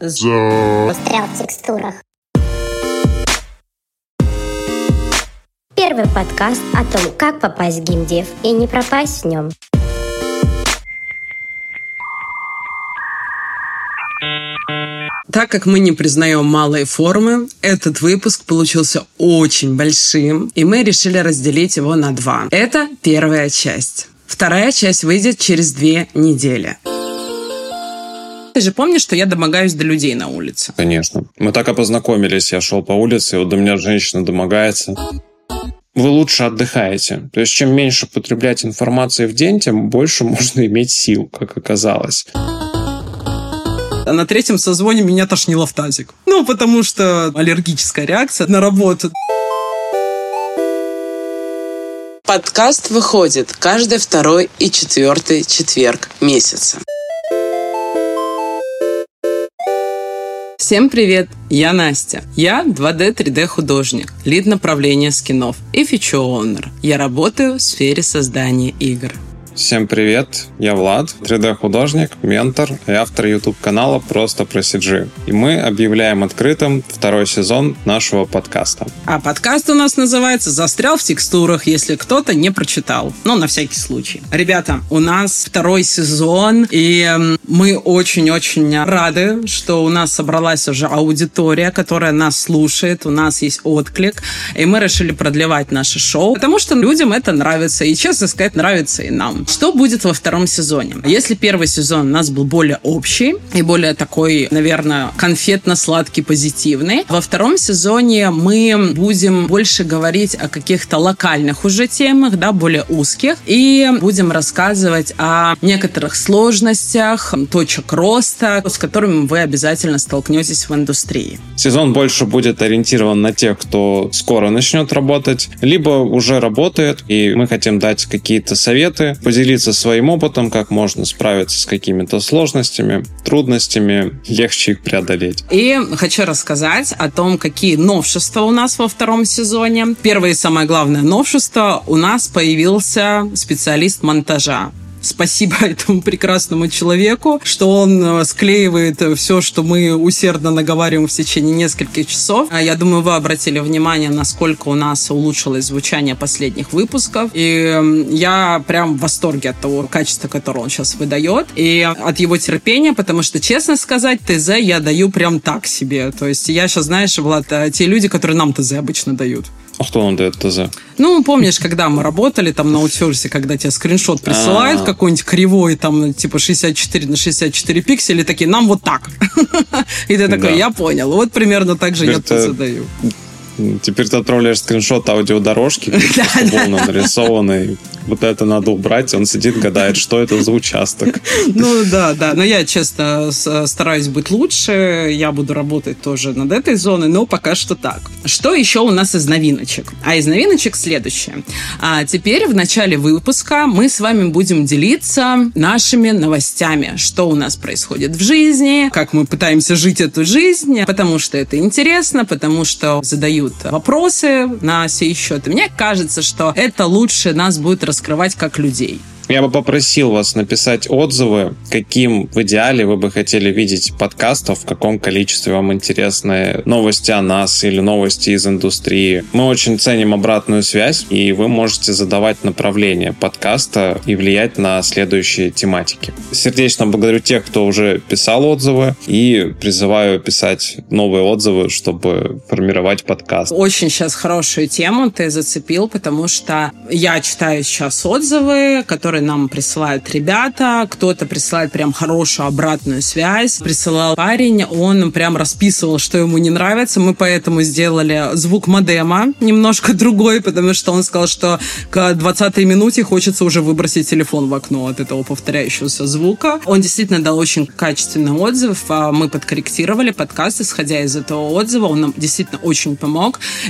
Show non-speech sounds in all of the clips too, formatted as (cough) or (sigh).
Застрял в текстурах. Первый подкаст о том, как попасть в геймдев и не пропасть в нем. Так как мы не признаем малые формы, этот выпуск получился очень большим, и мы решили разделить его на два. Это первая часть. Вторая часть выйдет через две недели. Ты же помнишь, что я домогаюсь до людей на улице? Конечно. Мы так и познакомились. Я шел по улице, и вот до меня женщина домогается. Вы лучше отдыхаете. То есть, чем меньше потреблять информации в день, тем больше (laughs) можно иметь сил, как оказалось. А на третьем созвоне меня тошнило в тазик. Ну, потому что аллергическая реакция на работу. Подкаст выходит каждый второй и четвертый четверг месяца. Всем привет! Я Настя. Я 2D 3D художник, лид направления скинов и фичу-оунер. Я работаю в сфере создания игр. Всем привет, я Влад, 3D-художник, ментор и автор YouTube-канала «Просто про CG». И мы объявляем открытым второй сезон нашего подкаста. А подкаст у нас называется «Застрял в текстурах», если кто-то не прочитал. Ну, на всякий случай. Ребята, у нас второй сезон, и мы очень-очень рады, что у нас собралась уже аудитория, которая нас слушает, у нас есть отклик, и мы решили продлевать наше шоу, потому что людям это нравится, и, честно сказать, нравится и нам. Что будет во втором сезоне? Если первый сезон у нас был более общий и более такой, наверное, конфетно-сладкий, позитивный, во втором сезоне мы будем больше говорить о каких-то локальных уже темах, да, более узких, и будем рассказывать о некоторых сложностях, точек роста, с которыми вы обязательно столкнетесь в индустрии. Сезон больше будет ориентирован на тех, кто скоро начнет работать, либо уже работает, и мы хотим дать какие-то советы, поделиться своим опытом, как можно справиться с какими-то сложностями, трудностями, легче их преодолеть. И хочу рассказать о том, какие новшества у нас во втором сезоне. Первое и самое главное новшество у нас появился специалист монтажа спасибо (laughs) этому прекрасному человеку, что он э, склеивает все, что мы усердно наговариваем в течение нескольких часов. А Я думаю, вы обратили внимание, насколько у нас улучшилось звучание последних выпусков. И я прям в восторге от того качества, которое он сейчас выдает, и от его терпения, потому что, честно сказать, ТЗ я даю прям так себе. То есть я сейчас, знаешь, Влад, э, те люди, которые нам ТЗ обычно дают. А кто вам дает ТЗ? Ну, помнишь, когда мы работали там на аутсорсе, когда тебе скриншот присылают А-а-а. какой-нибудь кривой, там, типа 64 на 64 пикселя, такие, нам вот так. (laughs) И ты такой, я понял. Вот примерно так же я тут задаю. Теперь ты отправляешь скриншот аудиодорожки, (laughs) волны нарисованной. Вот это надо убрать. Он сидит, гадает, что это за участок. (laughs) Ну да, да. Но я, честно, стараюсь быть лучше. Я буду работать тоже над этой зоной, но пока что так. Что еще у нас из новиночек? А из новиночек следующее. А теперь в начале выпуска мы с вами будем делиться нашими новостями. Что у нас происходит в жизни, как мы пытаемся жить эту жизнь, потому что это интересно, потому что задают задают вопросы на сей счет. Мне кажется, что это лучше нас будет раскрывать как людей. Я бы попросил вас написать отзывы, каким в идеале вы бы хотели видеть подкастов, в каком количестве вам интересны новости о нас или новости из индустрии. Мы очень ценим обратную связь, и вы можете задавать направление подкаста и влиять на следующие тематики. Сердечно благодарю тех, кто уже писал отзывы, и призываю писать новые отзывы, чтобы формировать подкаст. Очень сейчас хорошую тему ты зацепил, потому что я читаю сейчас отзывы, которые которые нам присылают ребята. Кто-то присылает прям хорошую обратную связь. Присылал парень, он прям расписывал, что ему не нравится. Мы поэтому сделали звук модема немножко другой, потому что он сказал, что к 20 минуте хочется уже выбросить телефон в окно от этого повторяющегося звука. Он действительно дал очень качественный отзыв. А мы подкорректировали подкаст, исходя из этого отзыва. Он нам действительно очень помог.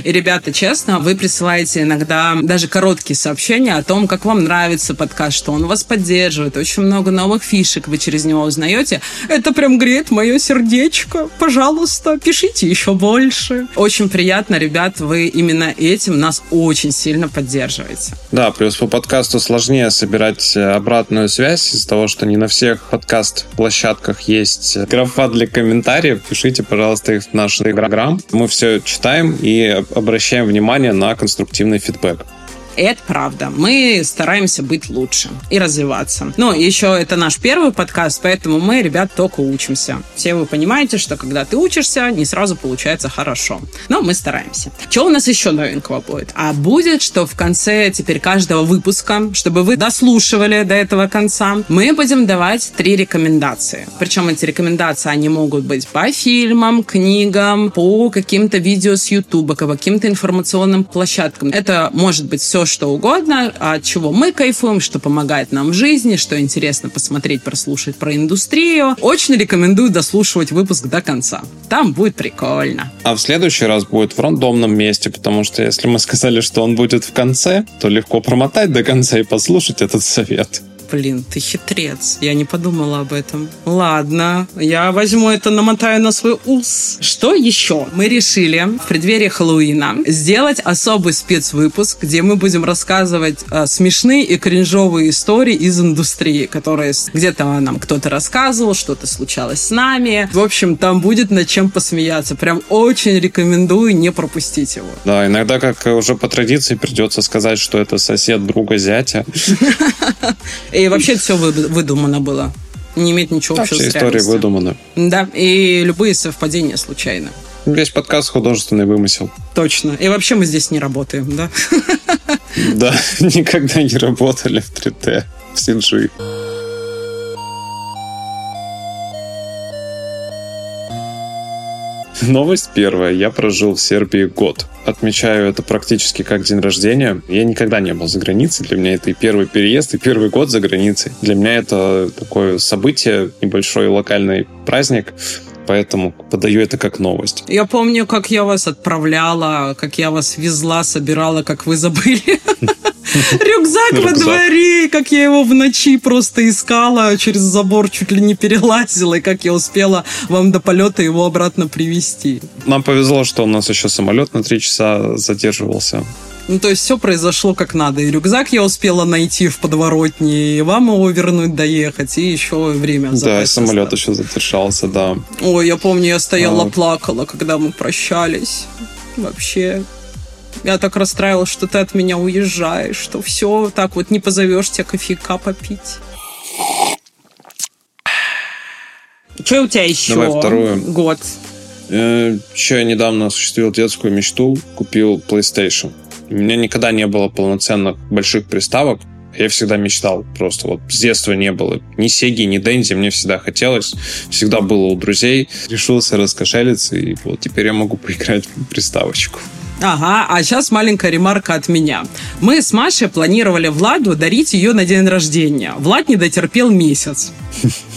И, ребята, честно, вы присылаете иногда даже короткие сообщения о том, как вам нравится подкаст, подкаст, что он вас поддерживает, очень много новых фишек вы через него узнаете. Это прям греет мое сердечко. Пожалуйста, пишите еще больше. Очень приятно, ребят, вы именно этим нас очень сильно поддерживаете. Да, плюс по подкасту сложнее собирать э, обратную связь из-за того, что не на всех подкаст-площадках есть графа для комментариев. Пишите, пожалуйста, их в наш Инстаграм. Мы все читаем и обращаем внимание на конструктивный фидбэк. Это правда. Мы стараемся быть лучше и развиваться. Но еще это наш первый подкаст, поэтому мы, ребят, только учимся. Все вы понимаете, что когда ты учишься, не сразу получается хорошо. Но мы стараемся. Что у нас еще новенького будет? А будет, что в конце теперь каждого выпуска, чтобы вы дослушивали до этого конца, мы будем давать три рекомендации. Причем эти рекомендации, они могут быть по фильмам, книгам, по каким-то видео с Ютуба, по каким-то информационным площадкам. Это может быть все, что угодно, от чего мы кайфуем, что помогает нам в жизни, что интересно посмотреть, прослушать про индустрию. Очень рекомендую дослушивать выпуск до конца. Там будет прикольно. А в следующий раз будет в рандомном месте, потому что если мы сказали, что он будет в конце, то легко промотать до конца и послушать этот совет. Блин, ты хитрец. Я не подумала об этом. Ладно, я возьму это, намотаю на свой ус. Что еще? Мы решили в преддверии Хэллоуина сделать особый спецвыпуск, где мы будем рассказывать э, смешные и кринжовые истории из индустрии, которые где-то нам кто-то рассказывал, что-то случалось с нами. В общем, там будет над чем посмеяться. Прям очень рекомендую не пропустить его. Да, иногда, как уже по традиции, придется сказать, что это сосед друга зятя. (laughs) И вообще все выдумано было. Не имеет ничего общего вся с история реальностью. выдумана. Да, и любые совпадения случайны. Весь подкаст художественный вымысел. Точно. И вообще мы здесь не работаем, да? Да, (laughs) никогда не работали в 3D, в CG. Новость первая. Я прожил в Сербии год. Отмечаю это практически как день рождения. Я никогда не был за границей. Для меня это и первый переезд, и первый год за границей. Для меня это такое событие, небольшой локальный праздник поэтому подаю это как новость. Я помню, как я вас отправляла, как я вас везла, собирала, как вы забыли. (laughs) Рюкзак во дворе, как я его в ночи просто искала, через забор чуть ли не перелазила, и как я успела вам до полета его обратно привезти. Нам повезло, что у нас еще самолет на три часа задерживался. Ну, то есть все произошло как надо. И рюкзак я успела найти в подворотне, и вам его вернуть, доехать, и еще время Да, и самолет еще задержался, да. Ой, я помню, я стояла, а. плакала, когда мы прощались. Вообще, я так расстраивалась, что ты от меня уезжаешь, что все, так вот не позовешь тебя кофейка попить. Что у тебя еще? Давай вторую. Год. Еще я недавно осуществил детскую мечту, купил PlayStation. У меня никогда не было полноценных больших приставок. Я всегда мечтал просто. Вот с детства не было ни Сеги, ни Дэнди. Мне всегда хотелось. Всегда было у друзей. Решился раскошелиться, и вот теперь я могу поиграть в приставочку. Ага, а сейчас маленькая ремарка от меня. Мы с Машей планировали Владу дарить ее на день рождения. Влад не дотерпел месяц. (laughs)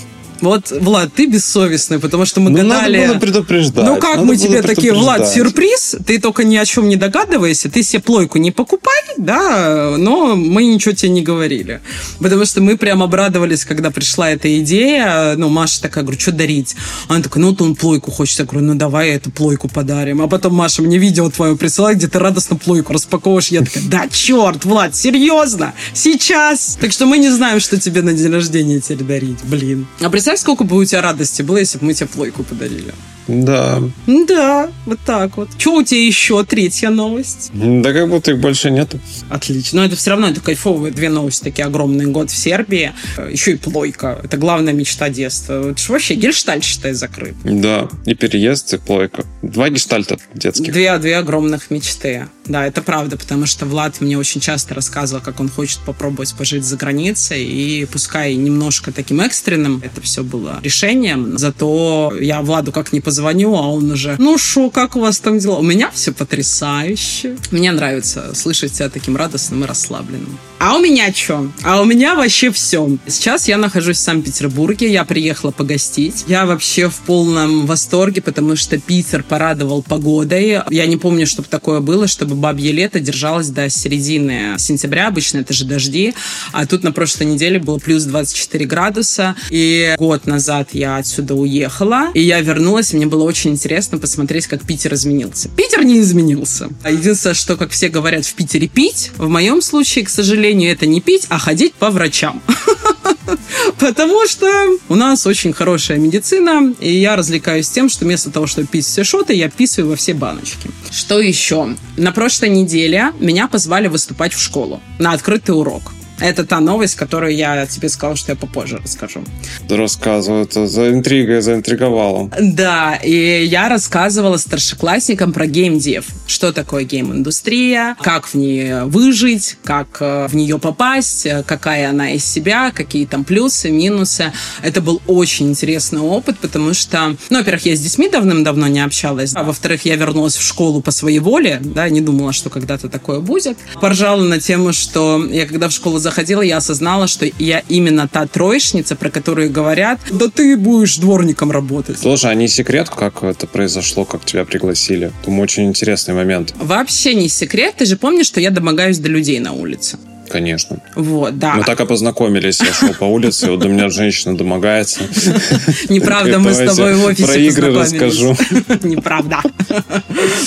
Вот, Влад, ты бессовестный, потому что мы ну, гадали... надо было предупреждать. Ну как надо мы тебе такие, Влад, сюрприз, ты только ни о чем не догадывайся, ты себе плойку не покупай, да, но мы ничего тебе не говорили. Потому что мы прям обрадовались, когда пришла эта идея, ну, Маша такая, говорю, что дарить? Она такая, ну, то он плойку хочет. Я говорю, ну, давай эту плойку подарим. А потом Маша мне видео твое присылает, где ты радостно плойку распаковываешь. Я такая, да, черт, Влад, серьезно, сейчас. Так что мы не знаем, что тебе на день рождения теперь дарить, блин. А представь, сколько бы у тебя радости было, если бы мы тебе плойку подарили. Да. Да, вот так вот. Что у тебя еще третья новость? Да как будто их больше нету. Отлично. Но это все равно это кайфовые две новости. Такие огромный год в Сербии. Еще и плойка. Это главная мечта детства. Это вообще гельштальт, считай, закрыт. Да. И переезд, и плойка. Два гельштальта детских. Две, две огромных мечты. Да, это правда, потому что Влад мне очень часто рассказывал, как он хочет попробовать пожить за границей. И пускай немножко таким экстренным это все было решением, зато я Владу как не позвонила позвоню, а он уже, ну шо, как у вас там дела? У меня все потрясающе. Мне нравится слышать себя таким радостным и расслабленным. А у меня что? А у меня вообще все. Сейчас я нахожусь в Санкт-Петербурге, я приехала погостить. Я вообще в полном восторге, потому что Питер порадовал погодой. Я не помню, чтобы такое было, чтобы бабье лето держалось до середины сентября. Обычно это же дожди. А тут на прошлой неделе было плюс 24 градуса. И год назад я отсюда уехала. И я вернулась, мне было очень интересно посмотреть, как Питер изменился. Питер не изменился. Единственное, что, как все говорят, в Питере пить. В моем случае, к сожалению, это не пить, а ходить по врачам. (laughs) Потому что у нас очень хорошая медицина, и я развлекаюсь тем, что вместо того, чтобы пить все шоты, я писаю во все баночки. Что еще? На прошлой неделе меня позвали выступать в школу на открытый урок. Это та новость, которую я тебе сказала, что я попозже расскажу. Рассказываю, это за интригой заинтриговала. Да, и я рассказывала старшеклассникам про геймдев. Что такое гейм-индустрия, как в ней выжить, как э, в нее попасть, э, какая она из себя, какие там плюсы, минусы. Это был очень интересный опыт, потому что, ну, во-первых, я с детьми давным-давно не общалась, а во-вторых, я вернулась в школу по своей воле, да, не думала, что когда-то такое будет. Поржала на тему, что я когда в школу заходила, я осознала, что я именно та троечница, про которую говорят, да ты будешь дворником работать. Тоже, а не секрет, как это произошло, как тебя пригласили? Думаю, очень интересный момент. Вообще не секрет. Ты же помнишь, что я домогаюсь до людей на улице. Конечно. Вот, да. Мы так и познакомились. Я шел по улице, вот до меня женщина домогается. (laughs) Неправда, мы с тобой в офисе Про игры расскажу. (laughs) Неправда.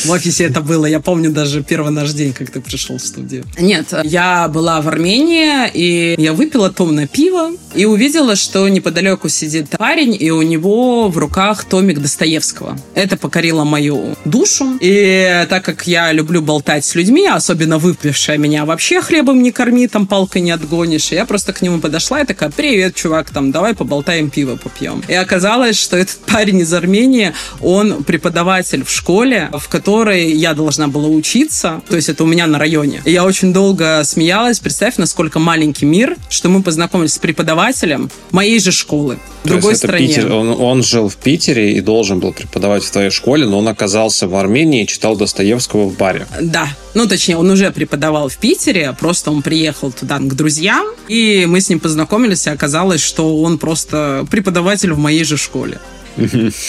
В офисе это было. Я помню даже первый наш день, как ты пришел в студию. Нет, я была в Армении, и я выпила томное пиво, и увидела, что неподалеку сидит парень, и у него в руках томик Достоевского. Это покорило мою душу. И так как я люблю болтать с людьми, особенно выпившая меня вообще хлебом не корми, там палкой не отгонишь. И я просто к нему подошла и такая, привет, чувак, там, давай поболтаем, пиво попьем. И оказалось, что этот (laughs) парень из Армении, он преподаватель в школе, в которой я должна была учиться. То есть это у меня на районе. И я очень долго смеялась. Представь, насколько маленький мир, что мы познакомились с преподавателем моей же школы в другой стране. Питер, он, он жил в Питере и должен был преподавать в твоей школе, но он оказался в Армении и читал Достоевского в баре. Да. Ну, точнее, он уже преподавал в Питере, просто он приехал туда к друзьям, и мы с ним познакомились, и оказалось, что он просто преподаватель в моей же школе.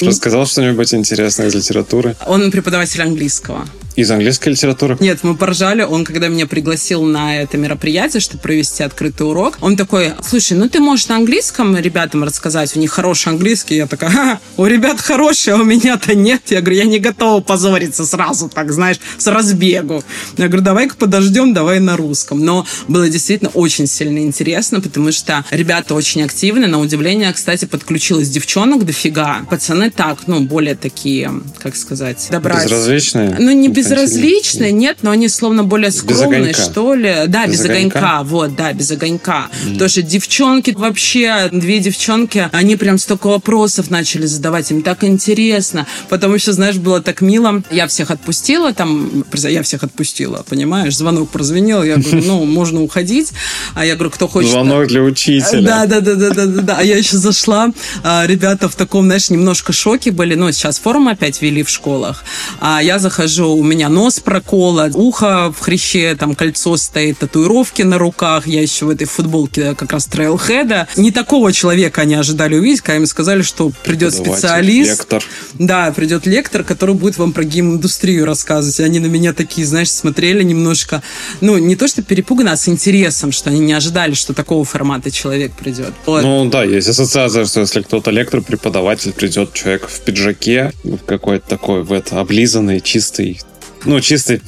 Рассказал что-нибудь интересное из литературы? Он преподаватель английского. Из английской литературы? Нет, мы поржали. Он, когда меня пригласил на это мероприятие, чтобы провести открытый урок, он такой, слушай, ну ты можешь на английском ребятам рассказать, у них хороший английский. Я такая, ха, у ребят хороший, а у меня-то нет. Я говорю, я не готова позориться сразу, так, знаешь, с разбегу. Я говорю, давай-ка подождем, давай на русском. Но было действительно очень сильно интересно, потому что ребята очень активны. На удивление, кстати, подключилась девчонок дофига. Пацаны так, ну, более такие, как сказать, добра. Безразличные? Ну, не без безразличные, нет, но они словно более скромные, что ли. Да, без, без огонька. огонька, вот, да, без огонька. Mm. Тоже девчонки, вообще, две девчонки, они прям столько вопросов начали задавать, им так интересно. Потому что, знаешь, было так мило. Я всех отпустила, там, я всех отпустила, понимаешь? Звонок прозвенел, я говорю, ну, (laughs) можно уходить. А я говорю, кто хочет... Звонок для учителя. Да, да, да, да, да, да, да. А я еще зашла, а, ребята в таком, знаешь, немножко шоке были, ну, сейчас форум опять вели в школах. А я захожу, у меня меня нос прокола, ухо в хряще, там кольцо стоит, татуировки на руках. Я еще в этой футболке как раз трейлхеда. Не такого человека они ожидали увидеть, когда им сказали, что придет специалист. Лектор. Да, придет лектор, который будет вам про гейм-индустрию рассказывать. И они на меня такие, знаешь, смотрели немножко, ну, не то что перепуганно, а с интересом, что они не ожидали, что такого формата человек придет. Вот. Ну да, есть ассоциация, что если кто-то лектор, преподаватель, придет человек в пиджаке, какой-то такой, в это, облизанный, чистый, ну, чистый.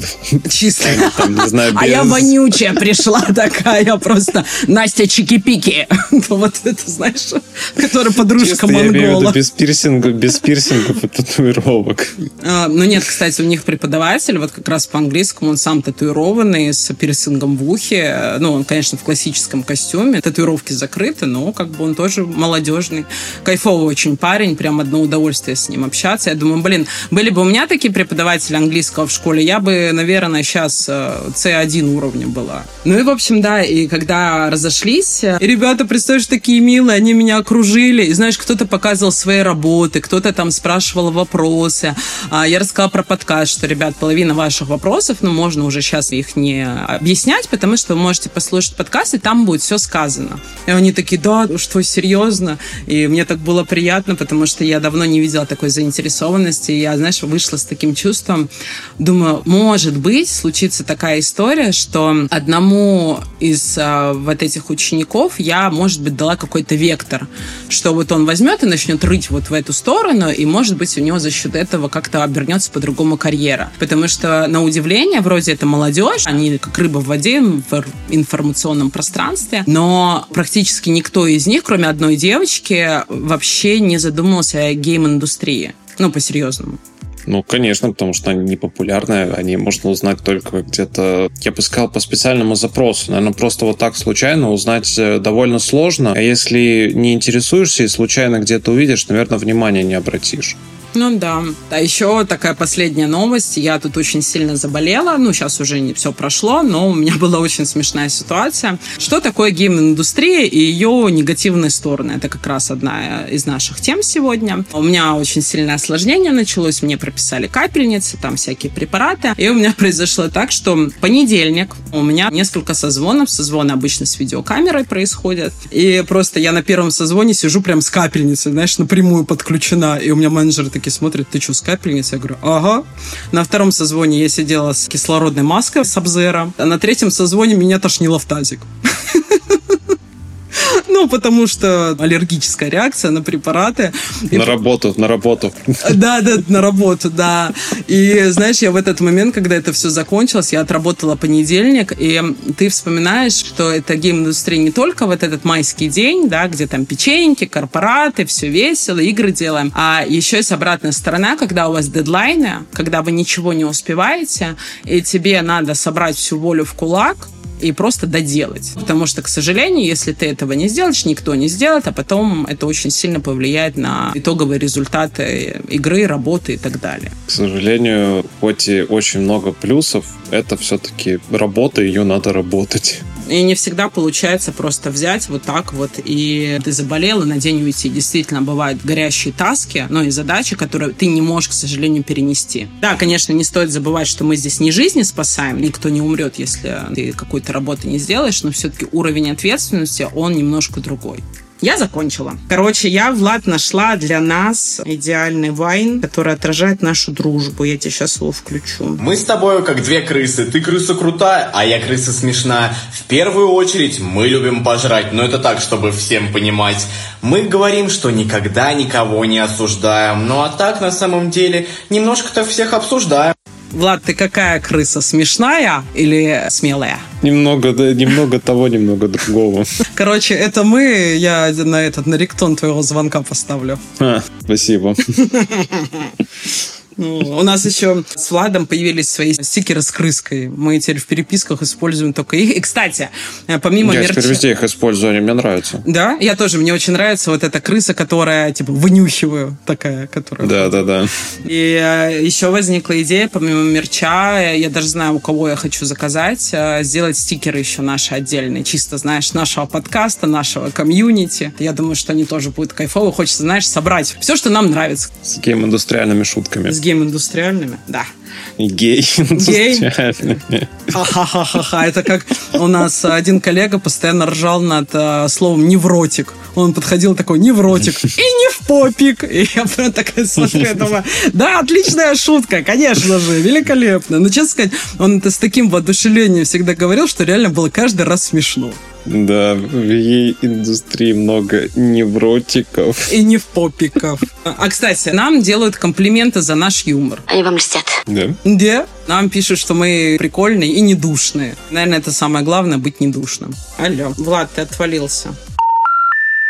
Чистый. (laughs) Там, не знаю, без... А я вонючая пришла такая просто. Настя Чики-Пики. (laughs) вот это, знаешь, которая подружка Монгола. Я имею в виду без пирсингов, без пирсингов и татуировок. А, ну, нет, кстати, у них преподаватель, вот как раз по-английскому, он сам татуированный, с пирсингом в ухе. Ну, он, конечно, в классическом костюме. Татуировки закрыты, но как бы он тоже молодежный. Кайфовый очень парень, прям одно удовольствие с ним общаться. Я думаю, блин, были бы у меня такие преподаватели английского в школе, школе, я бы, наверное, сейчас C1 уровня была. Ну и, в общем, да, и когда разошлись, и ребята, представляешь, такие милые, они меня окружили, и, знаешь, кто-то показывал свои работы, кто-то там спрашивал вопросы. А, я рассказала про подкаст, что, ребят, половина ваших вопросов, ну, можно уже сейчас их не объяснять, потому что вы можете послушать подкаст, и там будет все сказано. И они такие, да, что, серьезно? И мне так было приятно, потому что я давно не видела такой заинтересованности. И я, знаешь, вышла с таким чувством, думаю, может быть, случится такая история, что одному из а, вот этих учеников я, может быть, дала какой-то вектор, что вот он возьмет и начнет рыть вот в эту сторону, и, может быть, у него за счет этого как-то обернется по-другому карьера. Потому что, на удивление, вроде это молодежь, они как рыба в воде в информационном пространстве, но практически никто из них, кроме одной девочки, вообще не задумывался о гейм-индустрии. Ну, по-серьезному. Ну, конечно, потому что они не популярные, они можно узнать только где-то, я бы сказал, по специальному запросу. Наверное, просто вот так случайно узнать э, довольно сложно. А если не интересуешься и случайно где-то увидишь, наверное, внимания не обратишь. Ну да. А еще такая последняя новость. Я тут очень сильно заболела. Ну, сейчас уже не все прошло, но у меня была очень смешная ситуация. Что такое гейм-индустрия и ее негативные стороны? Это как раз одна из наших тем сегодня. У меня очень сильное осложнение началось. Мне прописали капельницы, там всякие препараты. И у меня (laughs) произошло так, что понедельник у меня несколько созвонов. Созвоны обычно с видеокамерой происходят. И просто я на первом созвоне сижу прям с капельницей, знаешь, напрямую подключена. И у меня менеджер такие смотрят, ты что, с капельницей? Я говорю, ага. На втором созвоне я сидела с кислородной маской с Абзера, а на третьем созвоне меня тошнило в тазик. (laughs) Ну, потому что аллергическая реакция на препараты. На работу, на работу. Да, да, на работу, да. И знаешь, я в этот момент, когда это все закончилось, я отработала понедельник, и ты вспоминаешь, что это гейм-индустрия не только вот этот майский день, да, где там печеньки, корпораты, все весело, игры делаем, а еще есть обратная сторона, когда у вас дедлайны, когда вы ничего не успеваете, и тебе надо собрать всю волю в кулак, и просто доделать. Потому что, к сожалению, если ты этого не сделаешь, никто не сделает, а потом это очень сильно повлияет на итоговые результаты игры, работы и так далее. К сожалению, хоть и очень много плюсов, это все-таки работа, ее надо работать. И не всегда получается просто взять вот так вот, и ты заболел, и на день уйти. Действительно, бывают горящие таски, но и задачи, которые ты не можешь, к сожалению, перенести. Да, конечно, не стоит забывать, что мы здесь не жизни спасаем, никто не умрет, если ты какой-то работы не сделаешь, но все-таки уровень ответственности, он немножко другой. Я закончила. Короче, я, Влад, нашла для нас идеальный вайн, который отражает нашу дружбу. Я тебе сейчас его включу. Мы с тобой как две крысы. Ты крыса крутая, а я крыса смешная. В первую очередь мы любим пожрать, но это так, чтобы всем понимать. Мы говорим, что никогда никого не осуждаем. Ну а так, на самом деле, немножко-то всех обсуждаем. Влад, ты какая крыса? Смешная или смелая? Немного, да, немного того, немного другого. (laughs) Короче, это мы. Я на этот на риктон твоего звонка поставлю. А, спасибо. (laughs) Ну, у нас еще с Владом появились свои стикеры с крыской. Мы теперь в переписках используем только их. И, кстати, э, помимо Я мерча... теперь везде их использую, они мне нравятся. Да? Я тоже. Мне очень нравится вот эта крыса, которая, типа, вынюхиваю. Такая, которая... Да, да, да. И э, еще возникла идея, помимо мерча, я даже знаю, у кого я хочу заказать, э, сделать стикеры еще наши отдельные. Чисто, знаешь, нашего подкаста, нашего комьюнити. Я думаю, что они тоже будут кайфово. Хочется, знаешь, собрать все, что нам нравится. С гейм-индустриальными шутками. С гейм-индустриальными, да. Гей-индустриальными. Ха-ха-ха-ха. Это как у нас один коллега постоянно ржал над э, словом невротик. Он подходил такой, невротик. И не в попик. И я прям такая смотрю, я думаю, да, отличная шутка, конечно же, великолепно. Но, честно сказать, он это с таким воодушевлением всегда говорил, что реально было каждый раз смешно. Да, в ей индустрии много невротиков. И не в попиков. А, кстати, нам делают комплименты за наш юмор. Они вам льстят. Да. Да. Нам пишут, что мы прикольные и недушные. Наверное, это самое главное, быть недушным. Алло. Влад, ты отвалился.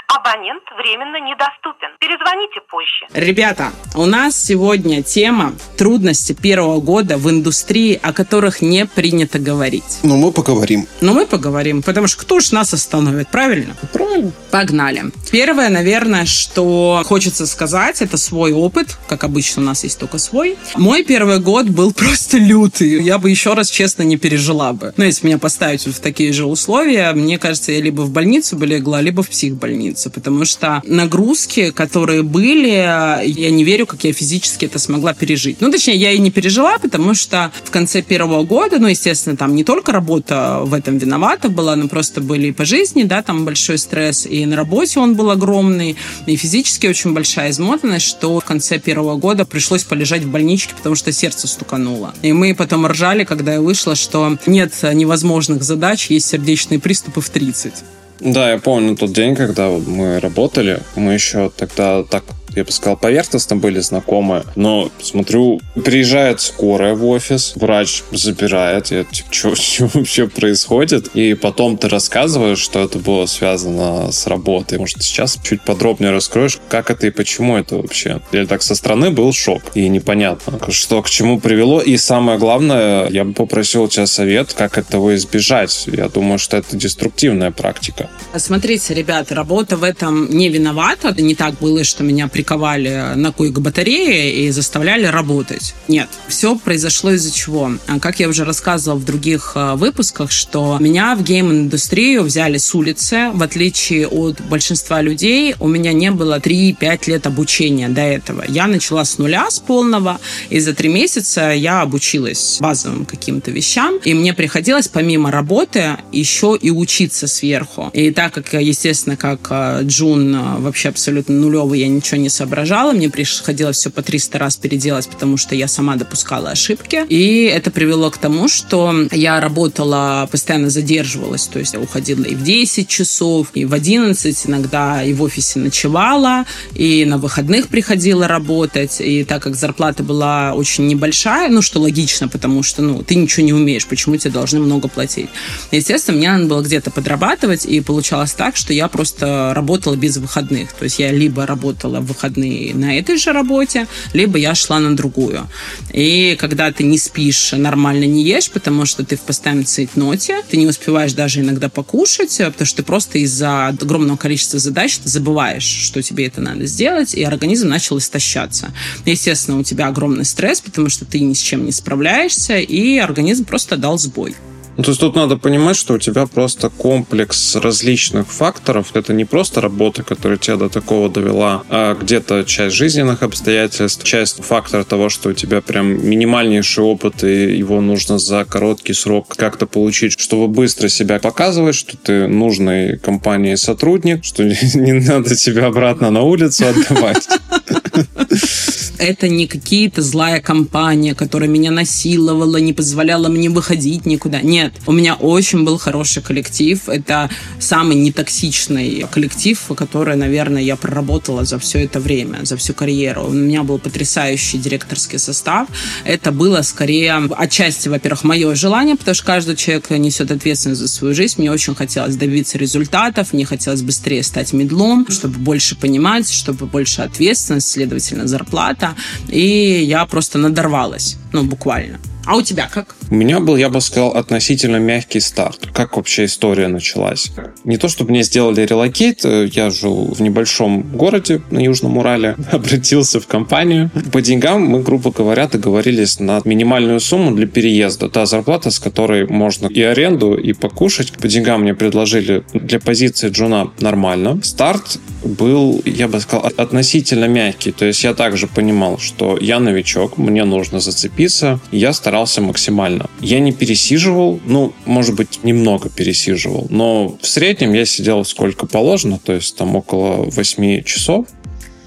Абонент временно недоступен. Перезвоните позже. Ребята, у нас сегодня тема трудности первого года в индустрии, о которых не принято говорить. Ну, мы поговорим. Но мы поговорим, потому что кто ж нас остановит, правильно? Правильно. Погнали. Первое, наверное, что хочется сказать, это свой опыт. Как обычно, у нас есть только свой. Мой первый год был просто лютый. Я бы еще раз, честно, не пережила бы. Ну, если меня поставить в такие же условия, мне кажется, я либо в больницу бы легла, либо в психбольницу, потому что нагрузки, которые были, я не верю, как я физически это смогла пережить. Ну, точнее, я и не пережила, потому что в конце первого года, ну, естественно, там не только работа в этом виновата была, но просто были и по жизни, да, там большой стресс, и на работе он был огромный, и физически очень большая измотанность, что в конце первого года пришлось полежать в больничке, потому что сердце стукануло. И мы потом ржали, когда я вышла, что нет невозможных задач, есть сердечные приступы в 30. Да, я помню тот день, когда мы работали. Мы еще тогда так я бы сказал, поверхностно были знакомы, но смотрю, приезжает скорая в офис, врач забирает, я типа, что, (laughs) вообще происходит? И потом ты рассказываешь, что это было связано с работой. Может, сейчас чуть подробнее раскроешь, как это и почему это вообще? Или так со стороны был шок, и непонятно, что к чему привело. И самое главное, я бы попросил у тебя совет, как этого избежать. Я думаю, что это деструктивная практика. Смотрите, ребята, работа в этом не виновата. Не так было, что меня приковали на койк-батарее и заставляли работать. Нет, все произошло из-за чего? А, как я уже рассказывала в других а, выпусках, что меня в гейм-индустрию взяли с улицы. В отличие от большинства людей, у меня не было 3-5 лет обучения до этого. Я начала с нуля, с полного, и за три месяца я обучилась базовым каким-то вещам, и мне приходилось помимо работы еще и учиться сверху. И так как, естественно, как а, Джун вообще абсолютно нулевый, я ничего не соображала, мне приходилось все по 300 раз переделать, потому что я сама допускала ошибки. И это привело к тому, что я работала, постоянно задерживалась, то есть я уходила и в 10 часов, и в 11, иногда и в офисе ночевала, и на выходных приходила работать, и так как зарплата была очень небольшая, ну, что логично, потому что, ну, ты ничего не умеешь, почему тебе должны много платить? Естественно, мне надо было где-то подрабатывать, и получалось так, что я просто работала без выходных, то есть я либо работала в выходные на этой же работе, либо я шла на другую. И когда ты не спишь, нормально не ешь, потому что ты в постоянном цейтноте, ты не успеваешь даже иногда покушать, потому что ты просто из-за огромного количества задач ты забываешь, что тебе это надо сделать, и организм начал истощаться. Естественно, у тебя огромный стресс, потому что ты ни с чем не справляешься, и организм просто дал сбой. Ну, то есть тут надо понимать, что у тебя просто комплекс различных факторов. Это не просто работа, которая тебя до такого довела, а где-то часть жизненных обстоятельств, часть фактора того, что у тебя прям минимальнейший опыт, и его нужно за короткий срок как-то получить, чтобы быстро себя показывать, что ты нужный компании сотрудник, что (laughs) не надо тебя обратно на улицу отдавать. (laughs) Это не какие-то злая компания, которая меня насиловала, не позволяла мне выходить никуда. Нет, у меня очень был хороший коллектив. Это самый нетоксичный коллектив, который, наверное, я проработала за все это время, за всю карьеру. У меня был потрясающий директорский состав. Это было скорее отчасти, во-первых, мое желание, потому что каждый человек несет ответственность за свою жизнь. Мне очень хотелось добиться результатов, мне хотелось быстрее стать медлом, чтобы больше понимать, чтобы больше ответственность, следовательно, зарплата. И я просто надорвалась, ну, буквально. А у тебя как? У меня был, я бы сказал, относительно мягкий старт. Как вообще история началась? Не то, чтобы мне сделали relocate, э, я жил в небольшом городе на Южном Урале, (laughs) обратился в компанию. По деньгам мы, грубо говоря, договорились на минимальную сумму для переезда. Та зарплата, с которой можно и аренду, и покушать. По деньгам мне предложили для позиции джуна нормально. Старт был, я бы сказал, относительно мягкий. То есть я также понимал, что я новичок, мне нужно зацепиться. Я старался старался максимально. Я не пересиживал, ну, может быть, немного пересиживал, но в среднем я сидел сколько положено, то есть там около 8 часов.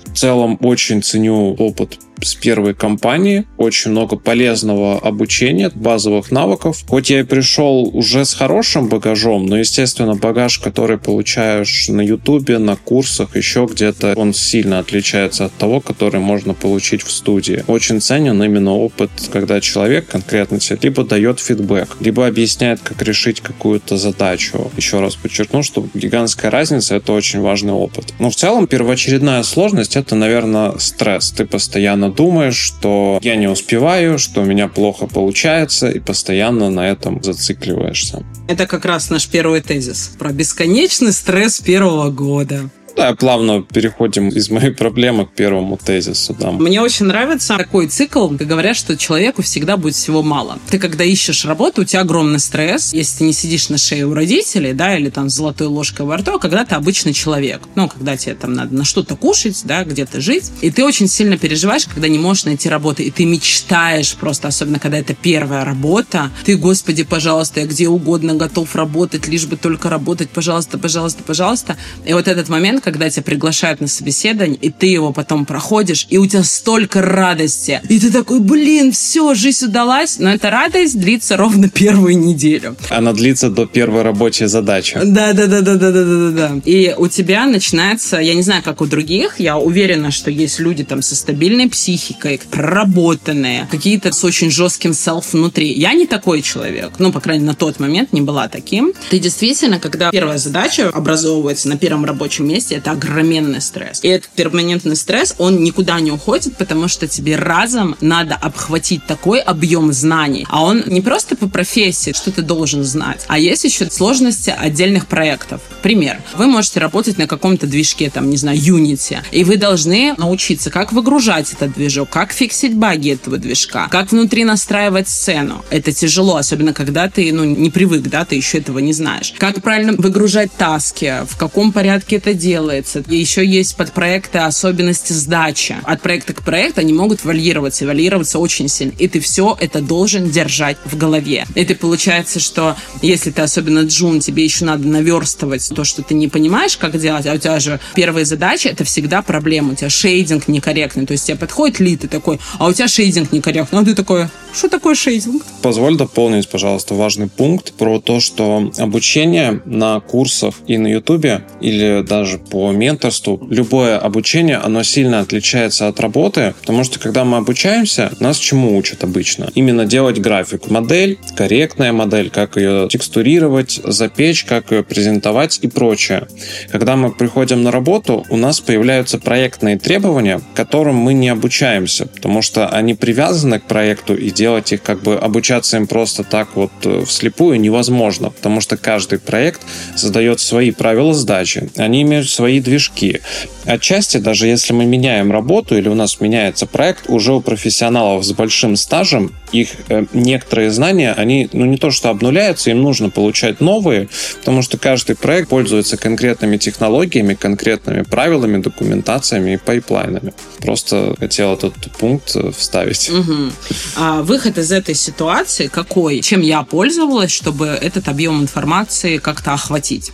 В целом очень ценю опыт с первой компании, очень много полезного обучения, базовых навыков. Хоть я и пришел уже с хорошим багажом, но, естественно, багаж, который получаешь на Ютубе, на курсах, еще где-то, он сильно отличается от того, который можно получить в студии. Очень ценен именно опыт, когда человек конкретно тебе либо дает фидбэк, либо объясняет, как решить какую-то задачу. Еще раз подчеркну, что гигантская разница — это очень важный опыт. Но в целом первоочередная сложность — это, наверное, стресс. Ты постоянно думаешь, что я не успеваю, что у меня плохо получается, и постоянно на этом зацикливаешься. Это как раз наш первый тезис про бесконечный стресс первого года. Да, плавно переходим из моей проблемы к первому тезису. Да. Мне очень нравится такой цикл, где говорят, что человеку всегда будет всего мало. Ты когда ищешь работу, у тебя огромный стресс. Если ты не сидишь на шее у родителей, да, или там с золотой ложкой во рту, а когда ты обычный человек. Ну, когда тебе там надо на что-то кушать, да, где-то жить. И ты очень сильно переживаешь, когда не можешь найти работу. И ты мечтаешь просто, особенно когда это первая работа. Ты, господи, пожалуйста, я где угодно готов работать, лишь бы только работать, пожалуйста, пожалуйста, пожалуйста. И вот этот момент, когда тебя приглашают на собеседование, и ты его потом проходишь, и у тебя столько радости. И ты такой, блин, все, жизнь удалась. Но эта радость длится ровно первую неделю. Она длится до первой рабочей задачи. Да, да, да, да, да, да, да, да. И у тебя начинается, я не знаю, как у других, я уверена, что есть люди там со стабильной психикой, проработанные, какие-то с очень жестким селф внутри. Я не такой человек. Ну, по крайней мере, на тот момент не была таким. Ты действительно, когда первая задача образовывается на первом рабочем месте, это огроменный стресс. И этот перманентный стресс, он никуда не уходит, потому что тебе разом надо обхватить такой объем знаний. А он не просто по профессии, что ты должен знать, а есть еще сложности отдельных проектов. Пример. Вы можете работать на каком-то движке, там, не знаю, Unity, и вы должны научиться, как выгружать этот движок, как фиксить баги этого движка, как внутри настраивать сцену. Это тяжело, особенно когда ты, ну, не привык, да, ты еще этого не знаешь. Как правильно выгружать таски, в каком порядке это делать, делается. Еще есть подпроекты особенности сдачи. От проекта к проекту они могут варьироваться, и варьироваться очень сильно. И ты все это должен держать в голове. И ты получается, что если ты особенно джун, тебе еще надо наверстывать то, что ты не понимаешь, как делать, а у тебя же первые задачи, это всегда проблема. У тебя шейдинг некорректный. То есть тебе подходит лид и такой, а у тебя шейдинг некорректный. А ты такой, что такое шейдинг? Позволь дополнить, пожалуйста, важный пункт про то, что обучение на курсах и на Ютубе или даже по менторству, любое обучение, оно сильно отличается от работы, потому что когда мы обучаемся, нас чему учат обычно? Именно делать график. Модель, корректная модель, как ее текстурировать, запечь, как ее презентовать и прочее. Когда мы приходим на работу, у нас появляются проектные требования, которым мы не обучаемся, потому что они привязаны к проекту, и делать их, как бы обучаться им просто так вот э, вслепую невозможно, потому что каждый проект создает свои правила сдачи. Они имеют свои свои движки. Отчасти, даже если мы меняем работу или у нас меняется проект, уже у профессионалов с большим стажем их э, некоторые знания, они ну, не то что обнуляются, им нужно получать новые, потому что каждый проект пользуется конкретными технологиями, конкретными правилами, документациями и пайплайнами. Просто хотел этот пункт э, вставить. Угу. А выход из этой ситуации какой? Чем я пользовалась, чтобы этот объем информации как-то охватить?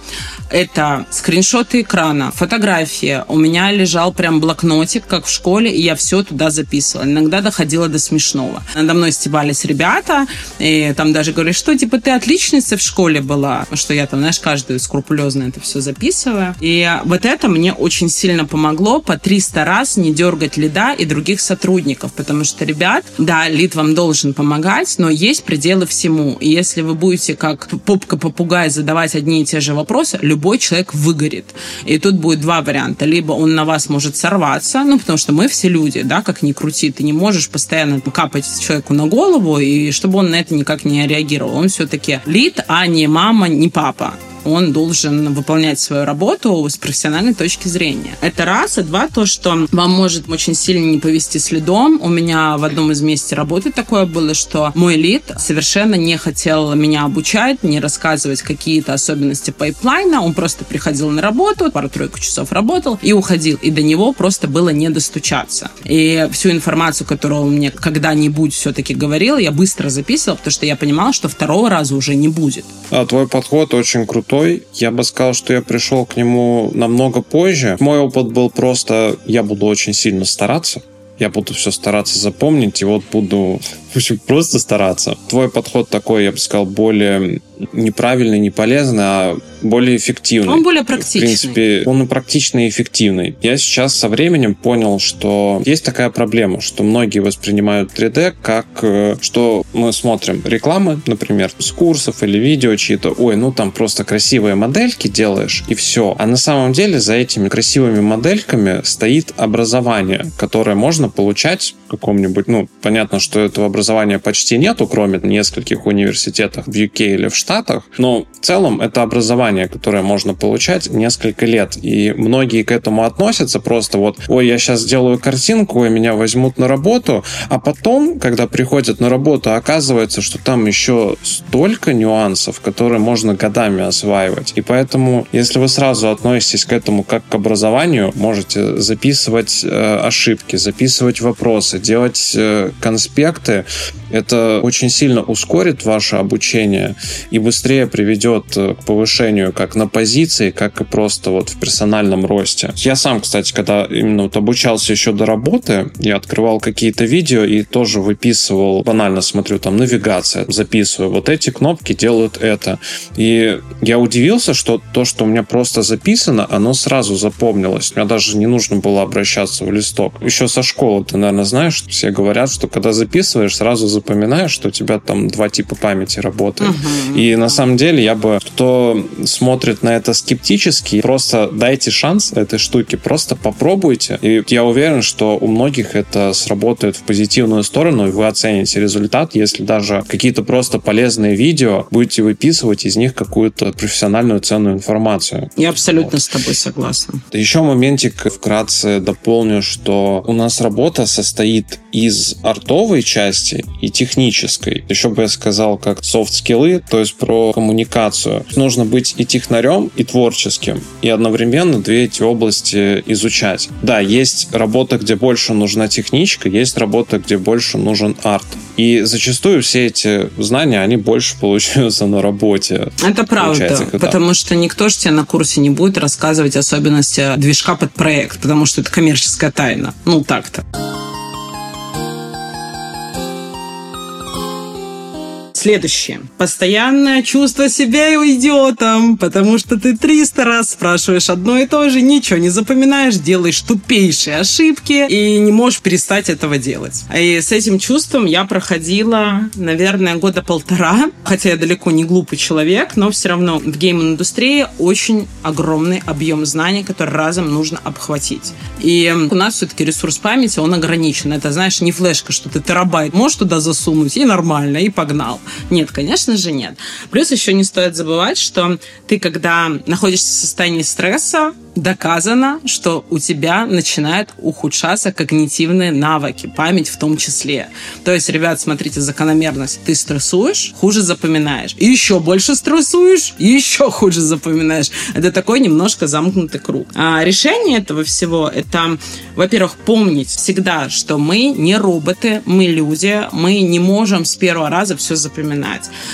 Это скриншоты экрана, фотография. У меня лежал прям блокнотик, как в школе, и я все туда записывала. Иногда доходило до смешного. Надо мной стебались ребята, и там даже говорили, что типа ты отличница в школе была, что я там, знаешь, каждую скрупулезно это все записываю. И вот это мне очень сильно помогло по 300 раз не дергать лида и других сотрудников, потому что, ребят, да, лид вам должен помогать, но есть пределы всему. И если вы будете как попка-попугай задавать одни и те же вопросы, любой человек выгорит. И тут будет два варианта. Либо он на вас может сорваться, ну, потому что мы все люди, да, как ни крути, ты не можешь постоянно капать человеку на голову, и чтобы он на это никак не реагировал. Он все-таки лид, а не мама, не папа он должен выполнять свою работу с профессиональной точки зрения. Это раз. И два, то, что вам может очень сильно не повезти с лидом. У меня в одном из мест работы такое было, что мой лид совершенно не хотел меня обучать, не рассказывать какие-то особенности пайплайна. Он просто приходил на работу, пару-тройку часов работал и уходил. И до него просто было не достучаться. И всю информацию, которую он мне когда-нибудь все-таки говорил, я быстро записывала, потому что я понимала, что второго раза уже не будет. А твой подход очень крутой крутой. Я бы сказал, что я пришел к нему намного позже. Мой опыт был просто, я буду очень сильно стараться я буду все стараться запомнить, и вот буду в общем, просто стараться. Твой подход такой, я бы сказал, более неправильный, не полезный, а более эффективный. Он более практичный. В принципе, он и практичный, и эффективный. Я сейчас со временем понял, что есть такая проблема, что многие воспринимают 3D как, э, что мы смотрим рекламы, например, с курсов или видео чьи-то, ой, ну там просто красивые модельки делаешь, и все. А на самом деле за этими красивыми модельками стоит образование, которое можно получать каком-нибудь, ну, понятно, что этого образования почти нету, кроме нескольких университетов в UK или в Штатах, но в целом это образование, которое можно получать несколько лет, и многие к этому относятся просто вот, ой, я сейчас сделаю картинку, и меня возьмут на работу, а потом, когда приходят на работу, оказывается, что там еще столько нюансов, которые можно годами осваивать. И поэтому, если вы сразу относитесь к этому как к образованию, можете записывать э, ошибки, записывать вопросы, делать э, конспекты, это очень сильно ускорит ваше обучение и быстрее приведет э, к повышению как на позиции, как и просто вот в персональном росте. Я сам, кстати, когда именно вот обучался еще до работы, я открывал какие-то видео и тоже выписывал, банально смотрю, там навигация, записываю, вот эти кнопки делают это. И я удивился, что то, что у меня просто записано, оно сразу запомнилось. Мне даже не нужно было обращаться в листок. Еще со школы ты, наверное, знаешь, все говорят, что когда записываешь, сразу запоминаешь, что у тебя там два типа памяти работают. Угу. И на самом деле я бы, кто смотрит на это скептически, просто дайте шанс этой штуке, просто попробуйте. И я уверен, что у многих это сработает в позитивную сторону, и вы оцените результат, если даже какие-то просто полезные видео будете выписывать из них какую-то профессиональную ценную информацию. Я абсолютно вот. с тобой согласна. Еще моментик вкратце дополню, что у нас работа состоит из артовой части и технической. Еще бы я сказал, как софт-скиллы, то есть про коммуникацию. Нужно быть и технарем, и творческим, и одновременно две эти области изучать. Да, есть работа, где больше нужна техничка, есть работа, где больше нужен арт. И зачастую все эти знания, они больше получаются на работе. Это правда, потому что никто же тебе на курсе не будет рассказывать особенности движка под проект, потому что это коммерческая тайна. Ну, так-то. Следующее. Постоянное чувство себя идиотом, потому что ты 300 раз спрашиваешь одно и то же, ничего не запоминаешь, делаешь тупейшие ошибки и не можешь перестать этого делать. И с этим чувством я проходила, наверное, года полтора, хотя я далеко не глупый человек, но все равно в гейм-индустрии очень огромный объем знаний, который разом нужно обхватить. И у нас все-таки ресурс памяти, он ограничен. Это, знаешь, не флешка, что ты терабайт можешь туда засунуть, и нормально, и погнал. Нет, конечно же нет. Плюс еще не стоит забывать, что ты, когда находишься в состоянии стресса, доказано, что у тебя начинают ухудшаться когнитивные навыки, память в том числе. То есть, ребят, смотрите, закономерность. Ты стрессуешь, хуже запоминаешь. И еще больше стрессуешь, еще хуже запоминаешь. Это такой немножко замкнутый круг. А решение этого всего – это, во-первых, помнить всегда, что мы не роботы, мы люди, мы не можем с первого раза все запоминать.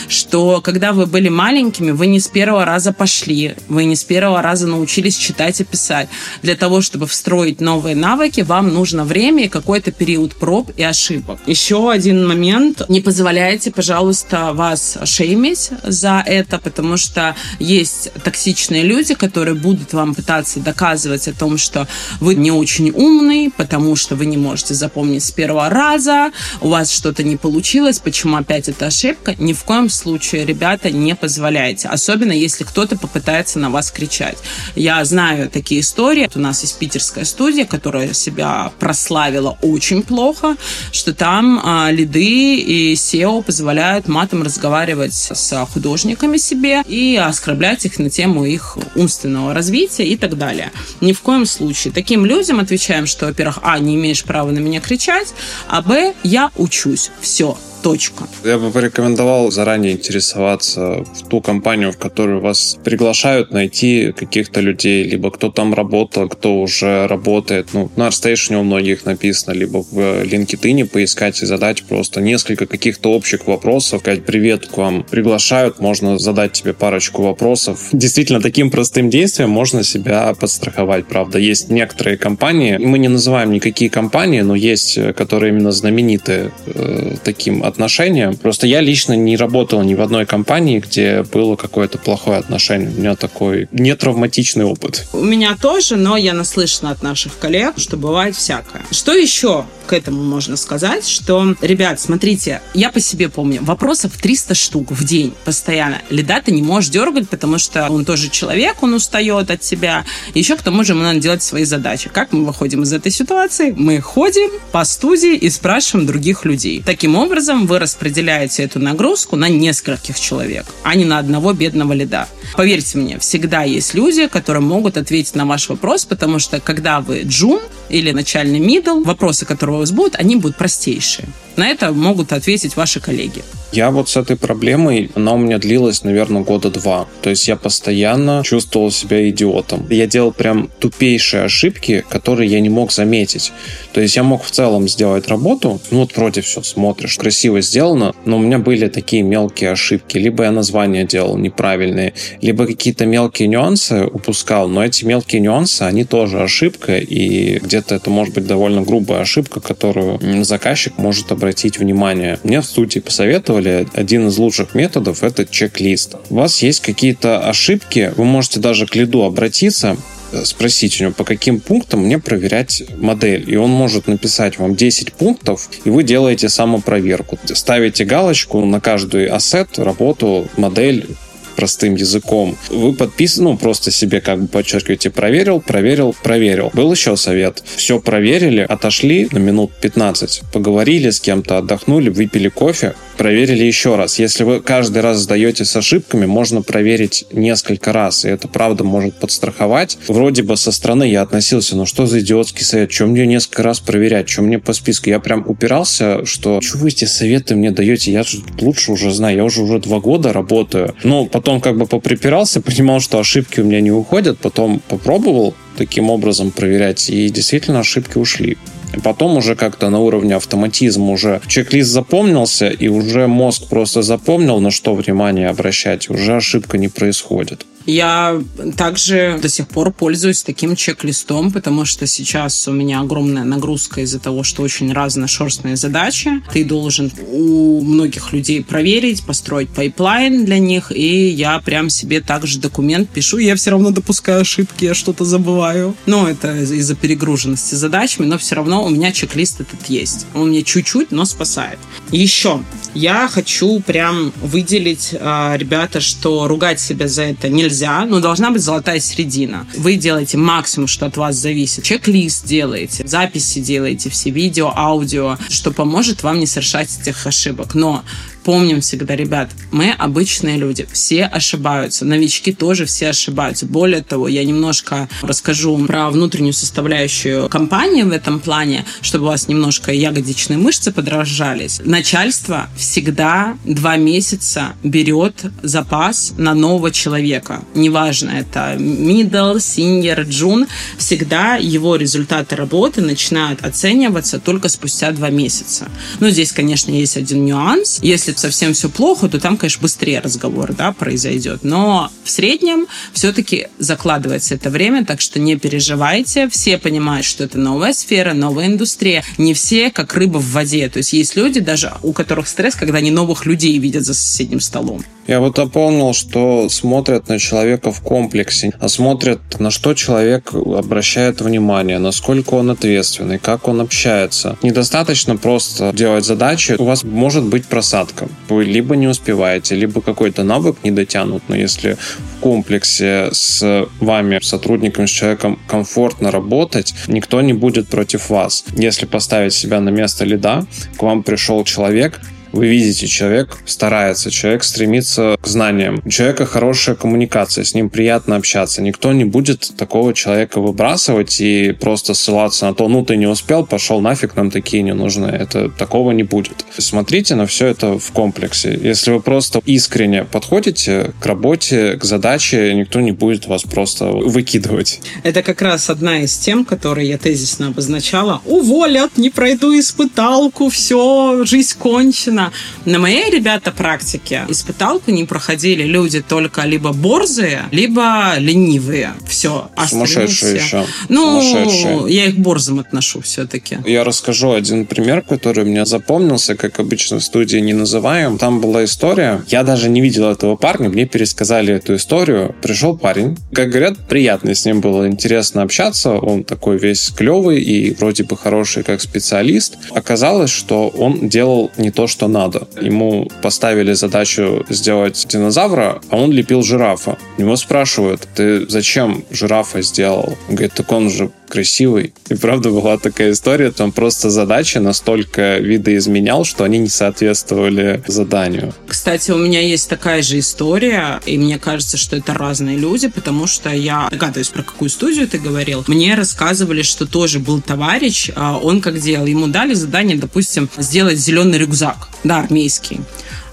Что когда вы были маленькими, вы не с первого раза пошли, вы не с первого раза научились читать и писать. Для того, чтобы встроить новые навыки, вам нужно время и какой-то период проб и ошибок. Еще один момент. Не позволяйте, пожалуйста, вас шеймить за это, потому что есть токсичные люди, которые будут вам пытаться доказывать о том, что вы не очень умный, потому что вы не можете запомнить с первого раза, у вас что-то не получилось, почему опять эта ошибка. Ни в коем случае, ребята, не позволяйте. Особенно, если кто-то попытается на вас кричать. Я знаю такие истории. У нас есть питерская студия, которая себя прославила очень плохо, что там а, лиды и SEO позволяют матом разговаривать с художниками себе и оскорблять их на тему их умственного развития и так далее. Ни в коем случае. Таким людям отвечаем, что, во-первых, а, не имеешь права на меня кричать, а, б, я учусь. Все Точка. Я бы порекомендовал заранее интересоваться в ту компанию, в которую вас приглашают, найти каких-то людей, либо кто там работал, кто уже работает. Ну, на ArtStation у многих написано, либо в LinkedIn поискать и задать просто несколько каких-то общих вопросов, сказать «Привет, к вам приглашают», можно задать тебе парочку вопросов. Действительно, таким простым действием можно себя подстраховать, правда. Есть некоторые компании, мы не называем никакие компании, но есть, э, которые именно знамениты э, таким отношением. Просто я лично не работал ни в одной компании, где было какое-то плохое отношение. У меня такой нетравматичный опыт. У меня тоже, но я наслышана от наших коллег, что бывает всякое. Что еще к этому можно сказать, что, ребят, смотрите, я по себе помню, вопросов 300 штук в день постоянно. Лида ты не можешь дергать, потому что он тоже человек, он устает от себя. Еще к тому же ему надо делать свои задачи. Как мы выходим из этой ситуации? Мы ходим по студии и спрашиваем других людей. Таким образом, вы распределяете эту нагрузку на нескольких человек, а не на одного бедного лида. Поверьте мне, всегда есть люди, которые могут ответить на ваш вопрос, потому что когда вы джун или начальный мидл, вопросы, которые у вас будут, они будут простейшие. На это могут ответить ваши коллеги. Я вот с этой проблемой, она у меня длилась, наверное, года два. То есть я постоянно чувствовал себя идиотом. Я делал прям тупейшие ошибки, которые я не мог заметить. То есть я мог в целом сделать работу, ну вот вроде все смотришь, красиво сделано, но у меня были такие мелкие ошибки. Либо я названия делал неправильные, либо какие-то мелкие нюансы упускал, но эти мелкие нюансы, они тоже ошибка, и где-то это может быть довольно грубая ошибка, которую заказчик может обратить внимание. Мне в студии посоветовали один из лучших методов — это чек-лист. У вас есть какие-то ошибки, вы можете даже к лиду обратиться, спросить у него, по каким пунктам мне проверять модель. И он может написать вам 10 пунктов, и вы делаете самопроверку. Ставите галочку на каждый ассет, работу, модель, простым языком. Вы подписаны, ну, просто себе как бы подчеркиваете проверил, проверил, проверил. Был еще совет. Все проверили, отошли на минут 15, поговорили с кем-то, отдохнули, выпили кофе, проверили еще раз. Если вы каждый раз сдаете с ошибками, можно проверить несколько раз, и это правда может подстраховать. Вроде бы со стороны я относился, ну что за идиотский совет, чем мне несколько раз проверять, чем мне по списку. Я прям упирался, что что вы эти советы мне даете, я же лучше уже знаю, я уже уже два года работаю. Но потом как бы поприпирался, (laughs) понимал, что ошибки у меня не уходят, потом попробовал таким образом проверять, и действительно ошибки ушли. Потом уже как-то на уровне автоматизма уже чек-лист запомнился, и уже мозг просто запомнил, на что внимание обращать, уже ошибка не происходит. Я также до сих пор пользуюсь таким чек-листом, потому что сейчас у меня огромная нагрузка из-за того, что очень разношерстные задачи. Ты должен у многих людей проверить, построить пайплайн для них, и я прям себе также документ пишу. Я все равно допускаю ошибки, я что-то забываю. Но это из-за перегруженности задачами, но все равно у меня чек-лист этот есть. Он мне чуть-чуть, но спасает. Еще я хочу прям выделить, а, ребята, что ругать себя за это нельзя, но должна быть золотая середина. Вы делаете максимум, что от вас зависит. Чек-лист делаете, записи делаете, все видео, аудио, что поможет вам не совершать этих ошибок. Но помним всегда, ребят, мы обычные люди, все ошибаются, новички тоже все ошибаются. Более того, я немножко расскажу про внутреннюю составляющую компании в этом плане, чтобы у вас немножко ягодичные мышцы подражались. Начальство всегда два месяца берет запас на нового человека. Неважно, это middle, senior, june, всегда его результаты работы начинают оцениваться только спустя два месяца. Ну, здесь, конечно, есть один нюанс. Если совсем все плохо, то там, конечно, быстрее разговор да, произойдет. Но в среднем все-таки закладывается это время, так что не переживайте. Все понимают, что это новая сфера, новая индустрия. Не все как рыба в воде. То есть есть люди даже, у которых стресс, когда они новых людей видят за соседним столом. Я вот дополнил, что смотрят на человека в комплексе, а смотрят, на что человек обращает внимание, насколько он ответственный, как он общается. Недостаточно просто делать задачи, у вас может быть просадка. Вы либо не успеваете, либо какой-то навык не дотянут, но если в комплексе с вами, сотрудником, с человеком комфортно работать, никто не будет против вас. Если поставить себя на место лида, к вам пришел человек, Вы видите, человек старается, человек стремится к знаниям, у человека хорошая коммуникация, с ним приятно общаться. Никто не будет такого человека выбрасывать и просто ссылаться на то, ну ты не успел, пошел нафиг, нам такие не нужны. Это такого не будет. Смотрите на все это в комплексе. Если вы просто искренне подходите к работе, к задаче, никто не будет вас просто выкидывать. Это как раз одна из тем, которые я тезисно обозначала. Уволят, не пройду испыталку, все, жизнь кончена. На моей, ребята, практике испыталку не проходили люди только либо борзые, либо ленивые. Все. Сумасшедшие еще. Ну, Сумасшедшие. я их борзым отношу все-таки. Я расскажу один пример, который мне запомнился, как обычно в студии не называем. Там была история, я даже не видел этого парня, мне пересказали эту историю. Пришел парень, как говорят, приятно с ним было интересно общаться, он такой весь клевый и вроде бы хороший как специалист. Оказалось, что он делал не то, что надо. Ему поставили задачу сделать динозавра, а он лепил жирафа. Его спрашивают, ты зачем жирафа сделал? Он говорит, так он же красивый. И правда была такая история, там просто задачи настолько видоизменял, что они не соответствовали заданию. Кстати, у меня есть такая же история, и мне кажется, что это разные люди, потому что я догадываюсь, про какую студию ты говорил. Мне рассказывали, что тоже был товарищ, а он как делал? Ему дали задание, допустим, сделать зеленый рюкзак, да, армейский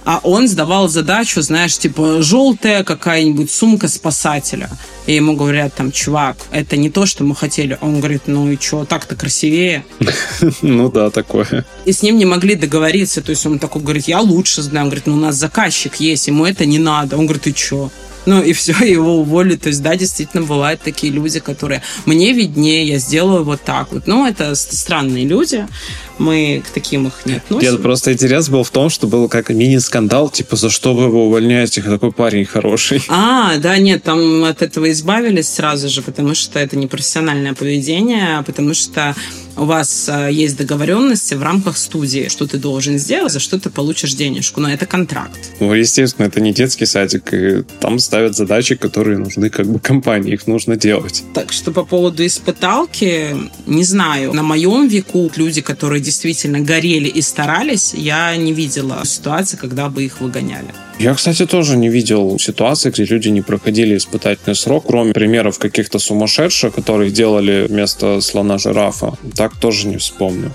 а он сдавал задачу, знаешь, типа желтая какая-нибудь сумка спасателя. И ему говорят там, чувак, это не то, что мы хотели. Он говорит, ну и что, так-то красивее. (laughs) Ну да, такое. И с ним не могли договориться. То есть он такой говорит, я лучше знаю. Он говорит, ну у нас заказчик есть, ему это не надо. Он говорит, ты что? Ну и все, (laughs) его уволили. То есть, да, действительно, бывают такие люди, которые мне виднее, я сделаю вот так вот. Ну, это странные люди мы к таким их не относим. Нет, просто интерес был в том, что был как мини-скандал, типа, за что вы его увольняете, такой парень хороший. (laughs) А, да, нет, там от этого избавились сразу же, потому что это не профессиональное поведение, а потому что у вас а, есть договоренности в рамках студии, что ты должен сделать, за что ты получишь денежку, но это контракт. Ну, естественно, это не детский садик, и там ставят задачи, которые нужны как бы компании, их нужно делать. Так что по поводу испыталки, не знаю, на моем веку люди, которые действительно горели и старались, я не видела ситуации, когда бы их выгоняли. Я, кстати, тоже не видел ситуации, где люди не проходили испытательный срок, кроме примеров каких-то сумасшедших, которые делали вместо слона жирафа. Так тоже не вспомню.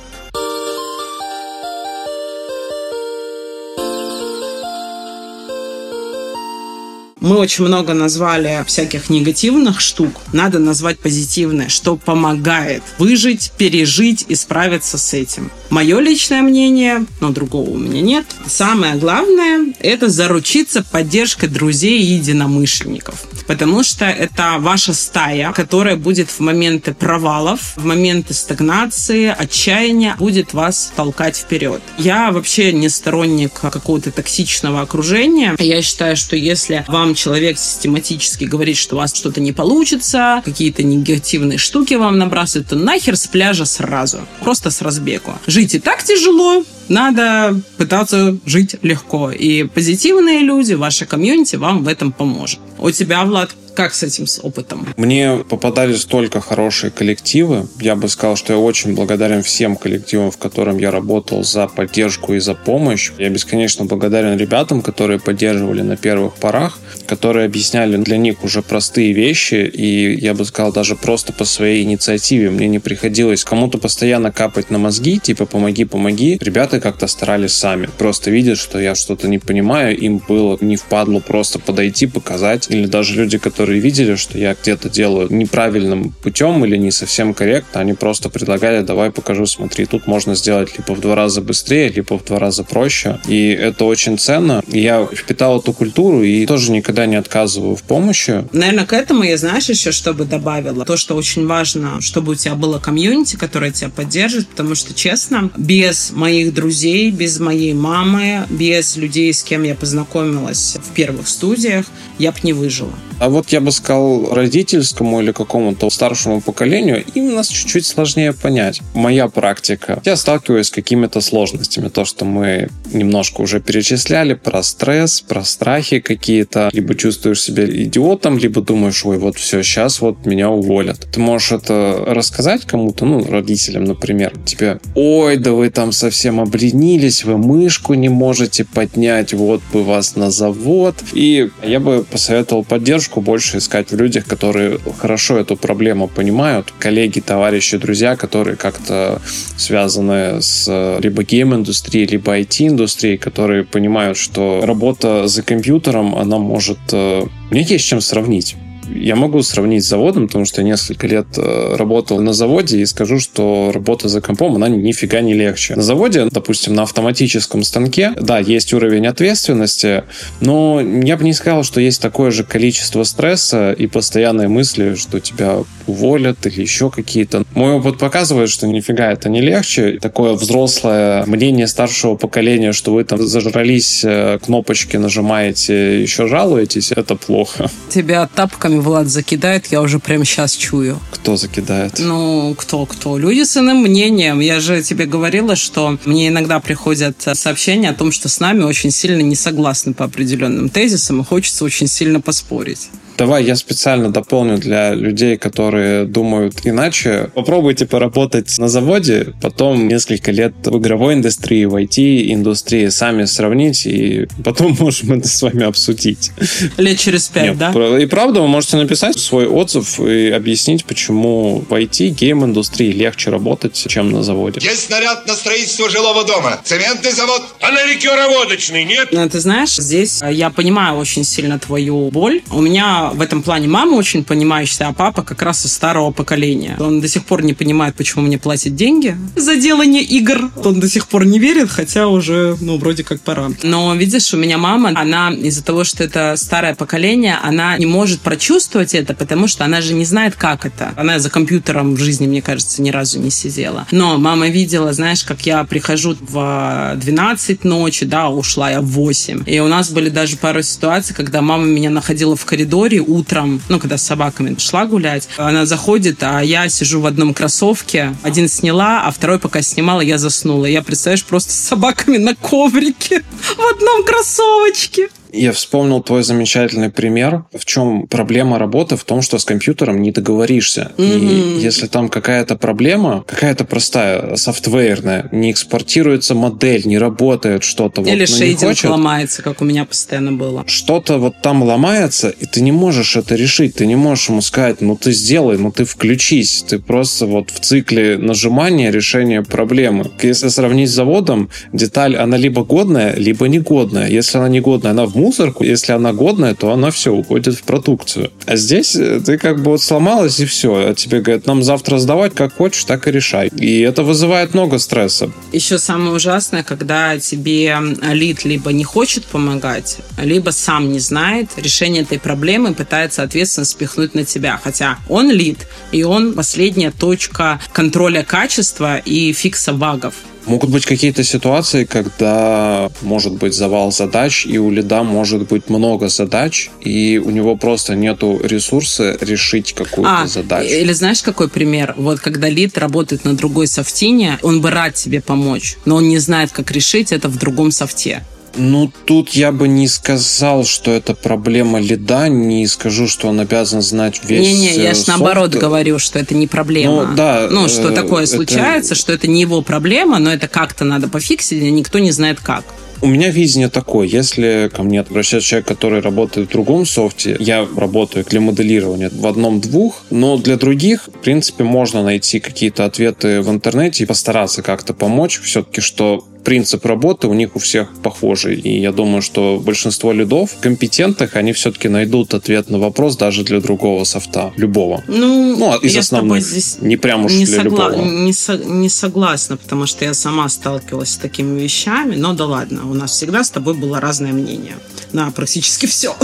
Мы очень много назвали всяких негативных штук. Надо назвать позитивное, что помогает выжить, пережить и справиться с этим. Мое личное мнение, но другого у меня нет. Самое главное – это заручиться поддержкой друзей и единомышленников. Потому что это ваша стая, которая будет в моменты провалов, в моменты стагнации, отчаяния, будет вас толкать вперед. Я вообще не сторонник какого-то токсичного окружения. Я считаю, что если вам человек систематически говорит, что у вас что-то не получится, какие-то негативные штуки вам набрасывают, то нахер с пляжа сразу. Просто с разбегу. Жить и так тяжело, надо пытаться жить легко. И позитивные люди, ваша комьюнити вам в этом поможет. У тебя, Влад, как с этим с опытом? Мне попадались только хорошие коллективы. Я бы сказал, что я очень благодарен всем коллективам, в котором я работал за поддержку и за помощь. Я бесконечно благодарен ребятам, которые поддерживали на первых порах, которые объясняли для них уже простые вещи, и я бы сказал, даже просто по своей инициативе. Мне не приходилось кому-то постоянно капать на мозги, типа помоги, помоги. Ребята как-то старались сами. Просто видят, что я что-то не понимаю, им было не впадло просто подойти, показать. Или даже люди, которые которые видели, что я где-то делаю неправильным путем или не совсем корректно, они просто предлагали, давай покажу, смотри, тут можно сделать либо в два раза быстрее, либо в два раза проще. И это очень ценно. Я впитал эту культуру и тоже никогда не отказываю в помощи. Наверное, к этому я, знаешь, еще что бы добавила? То, что очень важно, чтобы у тебя было комьюнити, которое тебя поддержит, потому что, честно, без моих друзей, без моей мамы, без людей, с кем я познакомилась в первых студиях, я бы не выжила. А вот я бы сказал, родительскому или какому-то старшему поколению им нас чуть-чуть сложнее понять. Моя практика. Я сталкиваюсь с какими-то сложностями. То, что мы немножко уже перечисляли про стресс, про страхи какие-то. Либо чувствуешь себя идиотом, либо думаешь, ой, вот все, сейчас вот меня уволят. Ты можешь это рассказать кому-то, ну, родителям, например. Тебе, ой, да вы там совсем обленились, вы мышку не можете поднять, вот бы вас на завод. И я бы посоветовал поддержку больше искать в людях, которые хорошо эту проблему понимают. Коллеги, товарищи, друзья, которые как-то связаны с либо гейм-индустрией, либо IT-индустрией, которые понимают, что работа за компьютером, она может... Э, мне есть чем сравнить я могу сравнить с заводом, потому что я несколько лет э, работал на заводе и скажу, что работа за компом, она нифига не легче. На заводе, допустим, на автоматическом станке, да, есть уровень ответственности, но я бы не сказал, что есть такое же количество стресса и постоянные мысли, что тебя уволят или еще какие-то. Мой опыт показывает, что нифига это не легче. Такое взрослое мнение старшего поколения, что вы там зажрались, э, кнопочки нажимаете, еще жалуетесь, это плохо. Тебя тапками Влад закидает, я уже прямо сейчас чую. Кто закидает? Ну, кто-кто? Люди с иным мнением. Я же тебе говорила, что мне иногда приходят сообщения о том, что с нами очень сильно не согласны по определенным тезисам, и хочется очень сильно поспорить. Давай я специально дополню для людей, которые думают иначе. Попробуйте поработать на заводе, потом несколько лет в игровой индустрии, в IT-индустрии, сами сравнить, и потом (laughs) можем это с вами обсудить. Лет через пять, Нет, да? И правда, вы можете написать свой отзыв и объяснить, почему в IT, гейм-индустрии легче работать, чем на заводе. Есть снаряд на строительство жилого дома. Цементный завод, а на ликероводочный, нет? Ну, ты знаешь, здесь я понимаю очень сильно твою боль. У меня в этом плане мама очень понимающая, а папа как раз из старого поколения. Он до сих пор не понимает, почему мне платят деньги за делание игр. Он до сих пор не верит, хотя уже, ну, вроде как пора. Но видишь, у меня мама, она из-за того, что это старое поколение, она не может прочувствовать это, потому что она же не знает, как это. Она за компьютером в жизни, мне кажется, ни разу не сидела. Но мама видела, знаешь, как я прихожу в 12 ночи, да, ушла я в 8. И у нас были даже пару ситуаций, когда мама меня находила в коридоре, истории утром, ну, когда с собаками шла гулять, она заходит, а я сижу в одном кроссовке, один сняла, а второй пока снимала, я заснула. Я, представляешь, просто с собаками на коврике (laughs) в одном кроссовочке. Я вспомнил твой замечательный пример. В чем проблема работы? В том, что с компьютером не договоришься. Mm-hmm. И если там какая-то проблема, какая-то простая, софтверная, не экспортируется модель, не работает что-то. Или вот, шейдинг ломается, как у меня постоянно было. Что-то вот там ломается, и ты не можешь это решить. Ты не можешь ему сказать, ну ты сделай, ну ты включись. Ты просто вот в цикле нажимания решения проблемы. Если сравнить с заводом, деталь, она либо годная, либо негодная. Если она негодная, она в мусорку. Если она годная, то она все уходит в продукцию. А здесь э, ты как бы вот сломалась и все. А тебе говорят, нам завтра сдавать как хочешь, так и решай. И это вызывает много стресса. Еще самое ужасное, когда тебе лид либо не хочет помогать, либо сам не знает решение этой проблемы, пытается ответственность спихнуть на тебя. Хотя он лид, и он последняя точка контроля качества и фикса багов. Могут быть какие-то ситуации, когда может быть завал задач, и у лида может быть много задач, и у него просто нету ресурса решить какую-то а, задачу. Или знаешь, какой пример? Вот когда лид работает на другой софтине, он бы рад тебе помочь, но он не знает, как решить это в другом софте. Ну, тут я бы не сказал, что это проблема лида, не скажу, что он обязан знать весь Не-не, я же наоборот говорю, что это не проблема. Ну, да, ну что э, такое это... случается, что это не его проблема, но это как-то надо пофиксить, и никто не знает как. У меня видение такое, если ко мне обращается человек, который работает в другом софте, я работаю для моделирования в одном-двух, но для других, в принципе, можно найти какие-то ответы в интернете и постараться как-то помочь. Все-таки, что принцип работы у них у всех похожий. И я думаю, что большинство лидов компетентных, они все-таки найдут ответ на вопрос даже для другого софта, любого. Ну, ну из основных. здесь не прям уж не для согла- любого. Не, со- не согласна, потому что я сама сталкивалась с такими вещами. Но да ладно, у нас всегда с тобой было разное мнение на практически (laughs) все.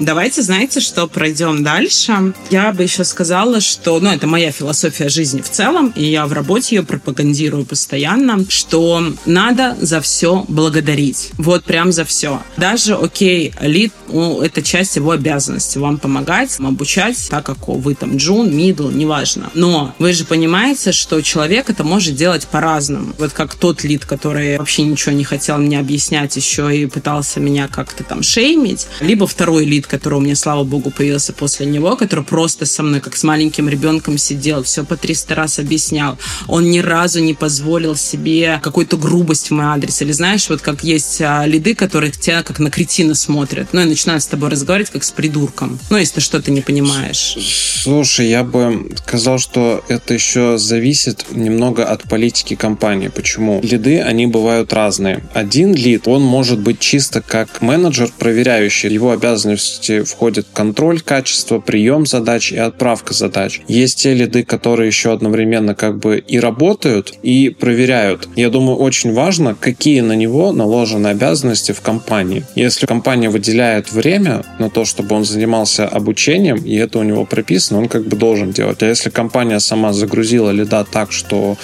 Давайте, знаете, что пройдем дальше. Я бы еще сказала, что, ну, это моя философия жизни в целом, и я в работе ее пропагандирую постоянно, что надо за все благодарить. Вот прям за все. Даже, окей, лид, ну, это часть его обязанности, вам помогать, вам обучать, так как вы там джун, мидл, неважно. Но вы же понимаете, что человек это может делать по-разному. Вот как тот лид, который вообще ничего не хотел мне объяснять еще и пытался меня как-то там шеймить, либо второй лид, который у меня, слава богу, появился после него, который просто со мной как с маленьким ребенком сидел, все по 300 раз объяснял. Он ни разу не позволил себе какую-то грубость в мой адрес. Или знаешь, вот как есть а, лиды, которые тебя как на кретина смотрят, ну и начинают с тобой разговаривать как с придурком. Ну, если ты что-то не понимаешь. Слушай, я бы сказал, что это еще зависит немного от политики компании. Почему? Лиды, они бывают разные. Один лид, он может быть чисто как менеджер, проверяющий. Его обязанности входят контроль качества, прием задач и отправка задач. Есть те лиды, которые еще одновременно как бы и работают, и проверяют. Я думаю, очень важно, какие на него наложены обязанности в компании. Если компания выделяет время на то, чтобы он занимался обучением, и это у него прописано, он как бы должен делать. А если компания сама загрузила лида так, что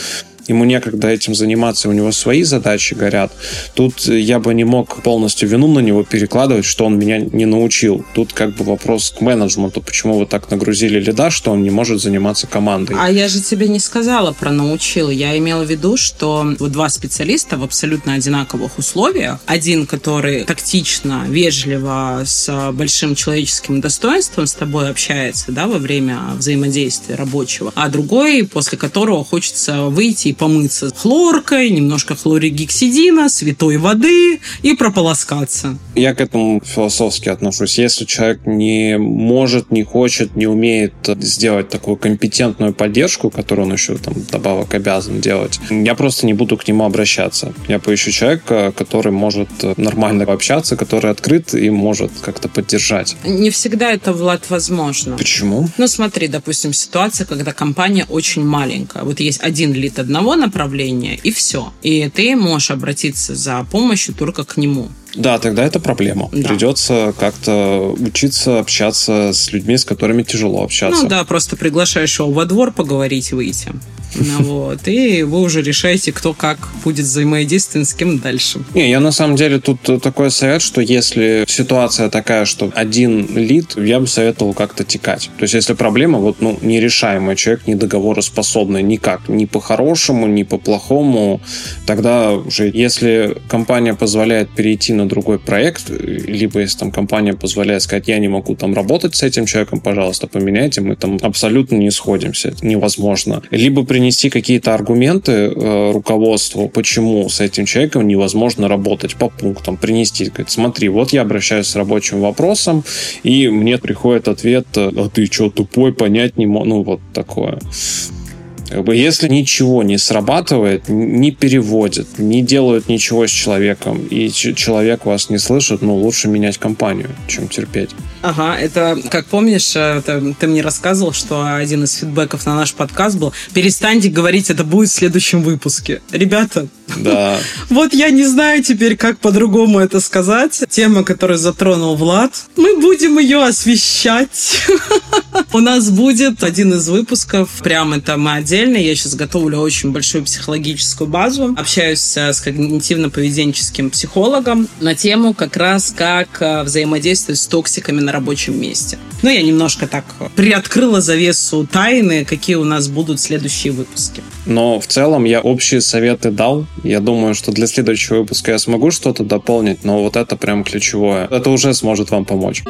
ему некогда этим заниматься, у него свои задачи горят. Тут я бы не мог полностью вину на него перекладывать, что он меня не научил. Тут как бы вопрос к менеджменту, почему вы так нагрузили лида, что он не может заниматься командой. А я же тебе не сказала про научил. Я имела в виду, что вот два специалиста в абсолютно одинаковых условиях. Один, который тактично, вежливо, с большим человеческим достоинством с тобой общается, да, во время взаимодействия рабочего, а другой, после которого хочется выйти и помыться хлоркой, немножко хлоригексидина, святой воды и прополоскаться. Я к этому философски отношусь. Если человек не может, не хочет, не умеет сделать такую компетентную поддержку, которую он еще там добавок обязан делать, я просто не буду к нему обращаться. Я поищу человека, который может нормально общаться, который открыт и может как-то поддержать. Не всегда это, Влад, возможно. Почему? Ну, смотри, допустим, ситуация, когда компания очень маленькая. Вот есть один лид одного направления, и все. И ты можешь обратиться за помощью только к нему. Да, тогда это проблема. Да. Придется как-то учиться общаться с людьми, с которыми тяжело общаться. Ну да, просто приглашаешь его во двор поговорить, выйти. Ну, (laughs) вот, и вы уже решаете, кто как будет взаимодействовать с кем дальше. Не, я на самом деле тут такой совет, что если ситуация такая, что один лид, я бы советовал как-то текать. То есть, если проблема вот, ну, нерешаемая, человек недоговороспособный никак, ни по-хорошему, ни по-плохому, тогда уже, если компания позволяет перейти на другой проект, либо если там компания позволяет сказать, я не могу там работать с этим человеком, пожалуйста, поменяйте, мы там абсолютно не сходимся, это невозможно. Либо принести какие-то аргументы э, руководству, почему с этим человеком невозможно работать по пунктам, принести, говорит, смотри, вот я обращаюсь с рабочим вопросом, и мне приходит ответ, а ты что, тупой, понять не мог, ну вот такое. Если ничего не срабатывает, не переводят, не делают ничего с человеком, и человек вас не слышит, ну, лучше менять компанию, чем терпеть. Ага, это, как помнишь, это, ты мне рассказывал, что один из фидбэков на наш подкаст был «Перестаньте говорить, это будет в следующем выпуске». Ребята, да. (laughs) вот я не знаю теперь, как по-другому это сказать. Тема, которую затронул Влад, мы будем ее освещать. (laughs) У нас будет один из выпусков, прям это мы отдельно. Я сейчас готовлю очень большую психологическую базу. Общаюсь с когнитивно-поведенческим психологом на тему как раз как взаимодействовать с токсиками на рабочем месте. Ну, я немножко так приоткрыла завесу тайны, какие у нас будут следующие выпуски. Но в целом я общие советы дал. Я думаю, что для следующего выпуска я смогу что-то дополнить, но вот это прям ключевое. Это уже сможет вам помочь.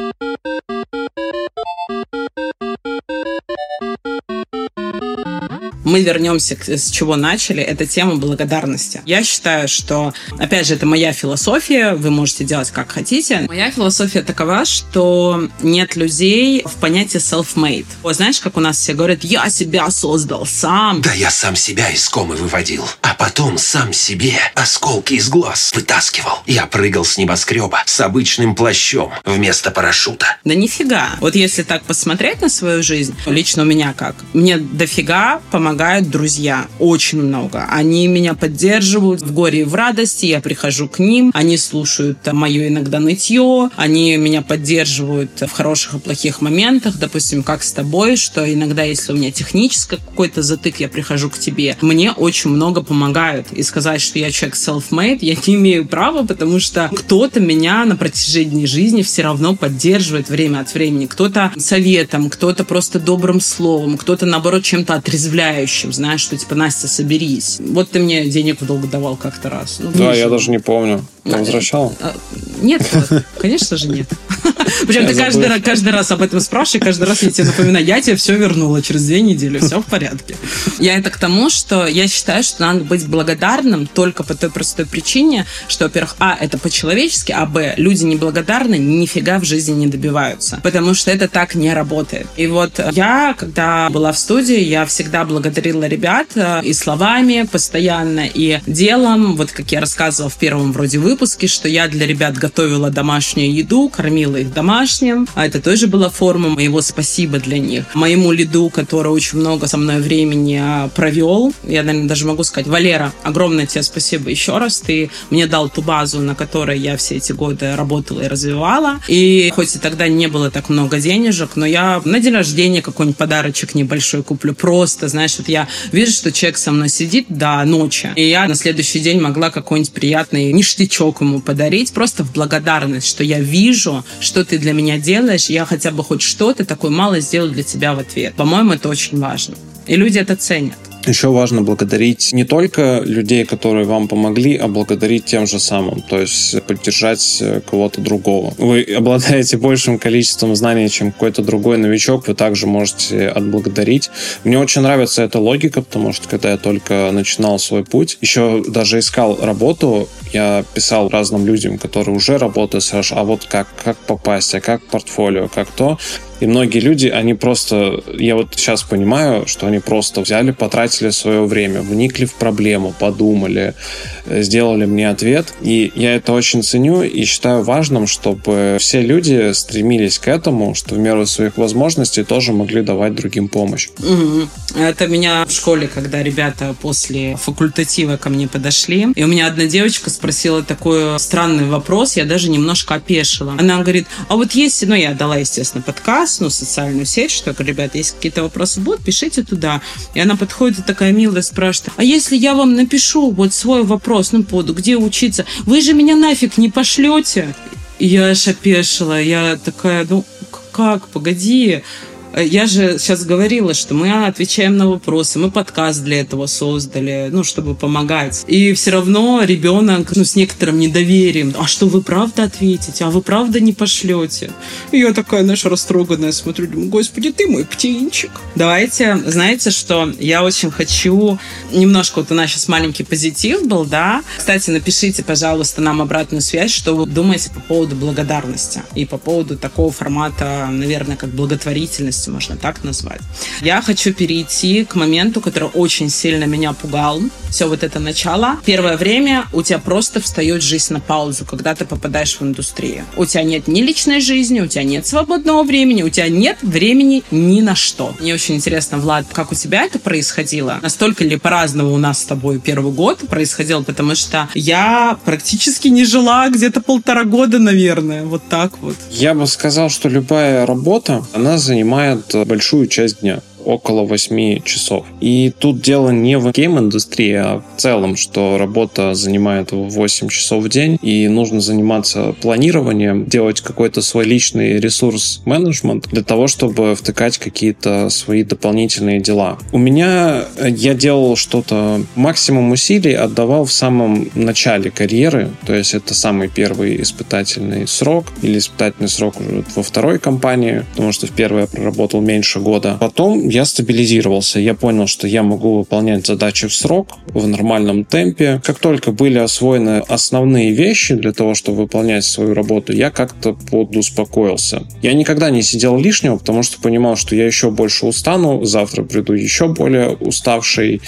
Мы вернемся к, с чего начали. Это тема благодарности. Я считаю, что, опять же, это моя философия. Вы можете делать как хотите. Моя философия такова, что нет людей в понятии self-made. Вот знаешь, как у нас все говорят, я себя создал сам. Да я сам себя из комы выводил, а потом сам себе осколки из глаз вытаскивал. Я прыгал с небоскреба с обычным плащом вместо парашюта. Да нифига. Вот если так посмотреть на свою жизнь, лично у меня как, мне дофига помогает помогают друзья. Очень много. Они меня поддерживают в горе и в радости. Я прихожу к ним. Они слушают мое иногда нытье. Они меня поддерживают в хороших и плохих моментах. Допустим, как с тобой, что иногда, если у меня технический какой-то затык, я прихожу к тебе. Мне очень много помогают. И сказать, что я человек self-made, я не имею права, потому что кто-то меня на протяжении жизни все равно поддерживает время от времени. Кто-то советом, кто-то просто добрым словом, кто-то, наоборот, чем-то отрезвляющим. Знаешь, что типа, Настя, соберись. Вот ты мне денег в долг давал как-то раз. Ну, да, я даже не помню. Ты возвращал? А, нет, конечно же нет. (laughs) Причем ты каждый, каждый раз об этом спрашиваешь, каждый раз я тебе напоминаю, я тебе все вернула через две недели, все в порядке. Я это к тому, что я считаю, что надо быть благодарным только по той простой причине, что, во-первых, а, это по-человечески, а, б, люди неблагодарны нифига в жизни не добиваются, потому что это так не работает. И вот я, когда была в студии, я всегда благодарила ребят э, и словами постоянно, и делом, вот как я рассказывала в первом вроде выпуске, выпуске, что я для ребят готовила домашнюю еду, кормила их домашним. А это тоже была форма моего спасибо для них. Моему лиду, который очень много со мной времени а, провел, я, наверное, даже могу сказать, Валера, огромное тебе спасибо еще раз. Ты мне дал ту базу, на которой я все эти годы работала и развивала. И хоть и тогда не было так много денежек, но я на день рождения какой-нибудь подарочек небольшой куплю. Просто, знаешь, вот я вижу, что человек со мной сидит до ночи, и я на следующий день могла какой-нибудь приятный ништячок ему подарить, просто в благодарность, что я вижу, что ты для меня делаешь, я хотя бы хоть что-то такое мало сделал для тебя в ответ. По-моему, это очень важно. И люди это ценят. Еще важно благодарить не только людей, которые вам помогли, а благодарить тем же самым, то есть поддержать э, кого-то другого. Вы обладаете большим количеством знаний, чем какой-то другой новичок, вы также можете отблагодарить. Мне очень нравится эта логика, потому что когда я только начинал свой путь, еще даже искал работу, я писал разным людям, которые уже работают, а вот как, как попасть, а как портфолио, как то. И многие люди, они просто, я вот сейчас понимаю, что они просто взяли, потратили свое время, вникли в проблему, подумали, сделали мне ответ. И я это очень ценю и считаю важным, чтобы все люди стремились к этому, что в меру своих возможностей тоже могли давать другим помощь. Угу. Это меня в школе, когда ребята после факультатива ко мне подошли, и у меня одна девочка спросила такой странный вопрос, я даже немножко опешила. Она говорит, а вот есть, ну я дала, естественно, подкаст, ну, социальную сеть, что, ребята, если какие-то вопросы будут, пишите туда. И она подходит и такая милая спрашивает, а если я вам напишу вот свой вопрос, ну, буду, где учиться, вы же меня нафиг не пошлете? Я аж опешила, я такая, ну, как, погоди, Э, я же сейчас говорила, что мы отвечаем на вопросы, мы подкаст для этого создали, ну, чтобы помогать. И все равно ребенок, ну, с некоторым недоверием, а что вы правда ответите, а вы правда не пошлете? И я такая, знаешь, растроганная, смотрю, думаю, господи, ты мой птенчик. Давайте, знаете, что я очень хочу, немножко вот у нас сейчас маленький позитив был, да. Кстати, напишите, пожалуйста, нам обратную связь, что вы думаете по поводу благодарности и по поводу такого формата, наверное, как благотворительность реальности, можно так назвать. Я хочу перейти к моменту, который очень сильно меня пугал. Все вот это начало. Первое время у тебя просто встает жизнь на паузу, когда ты попадаешь в индустрию. У тебя нет ни личной жизни, у тебя нет свободного времени, у тебя нет времени ни на что. Мне очень интересно, Влад, как у тебя это происходило? Настолько ли по-разному у нас с тобой первый год происходил? Потому что я практически не жила где-то полтора года, наверное. Вот так вот. Я бы сказал, что любая работа, она занимает занимает большую часть дня около 8 часов. И тут дело не в гейм-индустрии, а в целом, что работа занимает 8 часов в день, и нужно заниматься планированием, делать какой-то свой личный ресурс-менеджмент для того, чтобы втыкать какие-то свои дополнительные дела. У меня я делал что-то, максимум усилий отдавал в самом начале карьеры, то есть это самый первый испытательный срок или испытательный срок уже во второй компании, потому что в первой я проработал меньше года. Потом я стабилизировался. Я понял, что я могу выполнять задачи в срок, в нормальном темпе. Как только были освоены основные вещи для того, чтобы выполнять свою работу, я как-то подуспокоился. Я никогда не сидел лишнего, потому что понимал, что я еще больше устану, завтра приду еще более уставший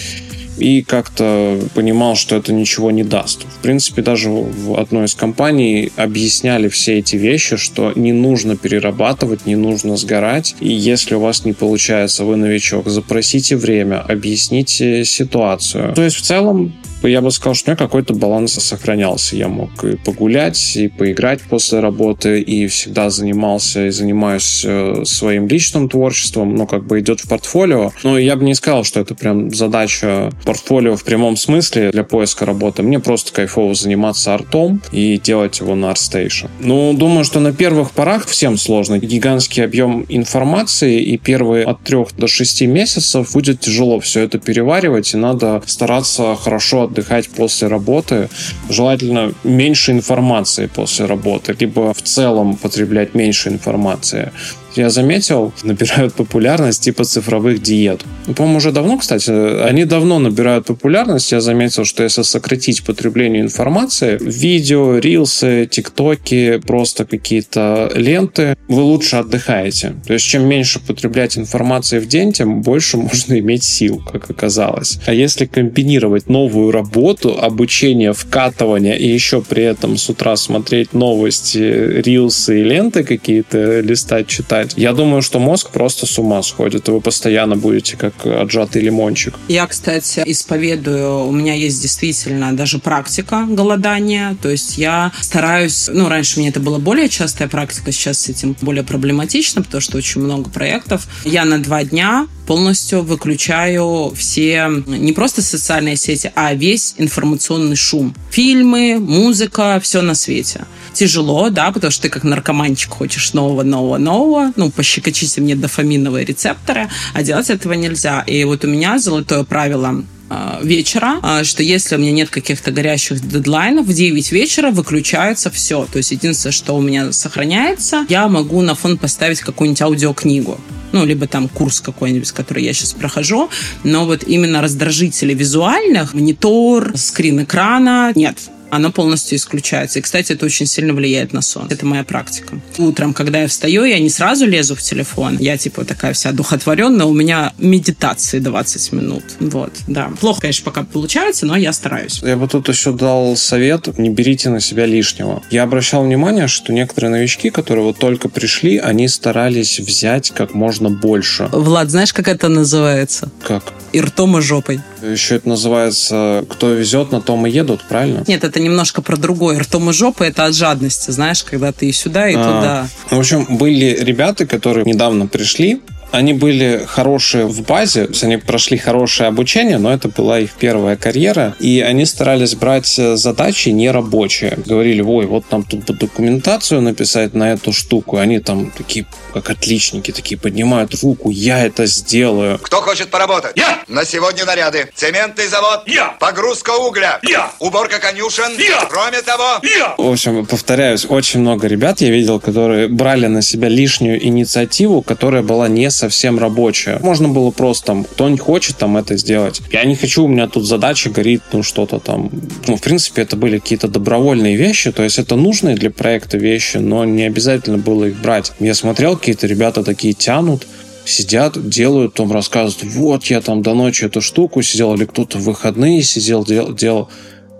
и как-то понимал, что это ничего не даст. В принципе, даже в одной из компаний объясняли все эти вещи, что не нужно перерабатывать, не нужно сгорать, и если у вас не получается, вы новичок, запросите время, объясните ситуацию. То есть в целом я бы сказал, что у меня какой-то баланс сохранялся. Я мог и погулять, и поиграть после работы, и всегда занимался и занимаюсь э, своим личным творчеством, но как бы идет в портфолио. Но я бы не сказал, что это прям задача портфолио в прямом смысле для поиска работы. Мне просто кайфово заниматься артом и делать его на ArtStation. Ну, думаю, что на первых порах всем сложно. Гигантский объем информации, и первые от трех до шести месяцев будет тяжело все это переваривать, и надо стараться хорошо отдыхать после работы. Желательно меньше информации после работы, либо в целом потреблять меньше информации я заметил, (laughs) набирают популярность типа цифровых диет. Ну, по-моему, уже давно, кстати, они давно набирают популярность. Я заметил, что если сократить потребление информации, видео, рилсы, тиктоки, просто какие-то ленты, вы лучше отдыхаете. То есть, чем меньше потреблять информации в день, тем больше (laughs) можно иметь сил, как оказалось. А если комбинировать новую работу, обучение, вкатывание и еще при этом с утра смотреть новости, рилсы и ленты какие-то листать, читать, читать. Я думаю, что мозг просто с ума сходит, и вы постоянно будете как отжатый лимончик. Я, кстати, исповедую, у меня есть действительно даже практика голодания, то есть я стараюсь, ну, раньше меня это была более частая практика, сейчас с этим более проблематично, потому что очень много проектов. Я на два дня полностью выключаю все не просто социальные сети, а весь информационный шум. Фильмы, музыка, все на свете. Тяжело, да, потому что ты как наркоманчик хочешь нового, нового, нового. Ну, пощекочите мне дофаминовые рецепторы, а делать этого нельзя. И вот у меня золотое правило а, вечера, а, что если у меня нет каких-то горящих дедлайнов, в 9 вечера выключается все. То есть единственное, что у меня сохраняется, я могу на фон поставить какую-нибудь аудиокнигу ну, либо там курс какой-нибудь, который я сейчас прохожу, но вот именно раздражители визуальных, монитор, скрин экрана, нет, оно полностью исключается. И, кстати, это очень сильно влияет на сон. Это моя практика. Утром, когда я встаю, я не сразу лезу в телефон. Я, типа, такая вся духотворенная. У меня медитации 20 минут. Вот, да. Плохо, конечно, пока получается, но я стараюсь. Я бы тут еще дал совет. Не берите на себя лишнего. Я обращал внимание, что некоторые новички, которые вот только пришли, они старались взять как можно больше. Влад, знаешь, как это называется? Как? И ртом, и жопой. Еще это называется «Кто везет, на том и едут», правильно? Нет, это немножко про другое. Ртом и жопа – это от жадности, знаешь, когда ты и сюда, и а, туда. В общем, были ребята, которые недавно пришли, они были хорошие в базе, то есть они прошли хорошее обучение, но это была их первая карьера, и они старались брать э, задачи не рабочие. Говорили, ой, вот нам тут документацию написать на эту штуку, и они там такие, как отличники, такие поднимают руку, я это сделаю. Кто хочет поработать? Я! На сегодня наряды. Цементный завод? Я! Погрузка угля? Я! Уборка конюшен? Я! Кроме того? Я! В общем, повторяюсь, очень много ребят я видел, которые брали на себя лишнюю инициативу, которая была не совсем рабочая. Можно было просто там, кто не хочет там это сделать. Я не хочу, у меня тут задача горит, ну что-то там. Ну, в принципе, это были какие-то добровольные вещи, то есть это нужные для проекта вещи, но не обязательно было их брать. Я смотрел, какие-то ребята такие тянут, сидят, делают, там рассказывают, вот я там до ночи эту штуку сидел, или кто-то в выходные сидел, дел, делал.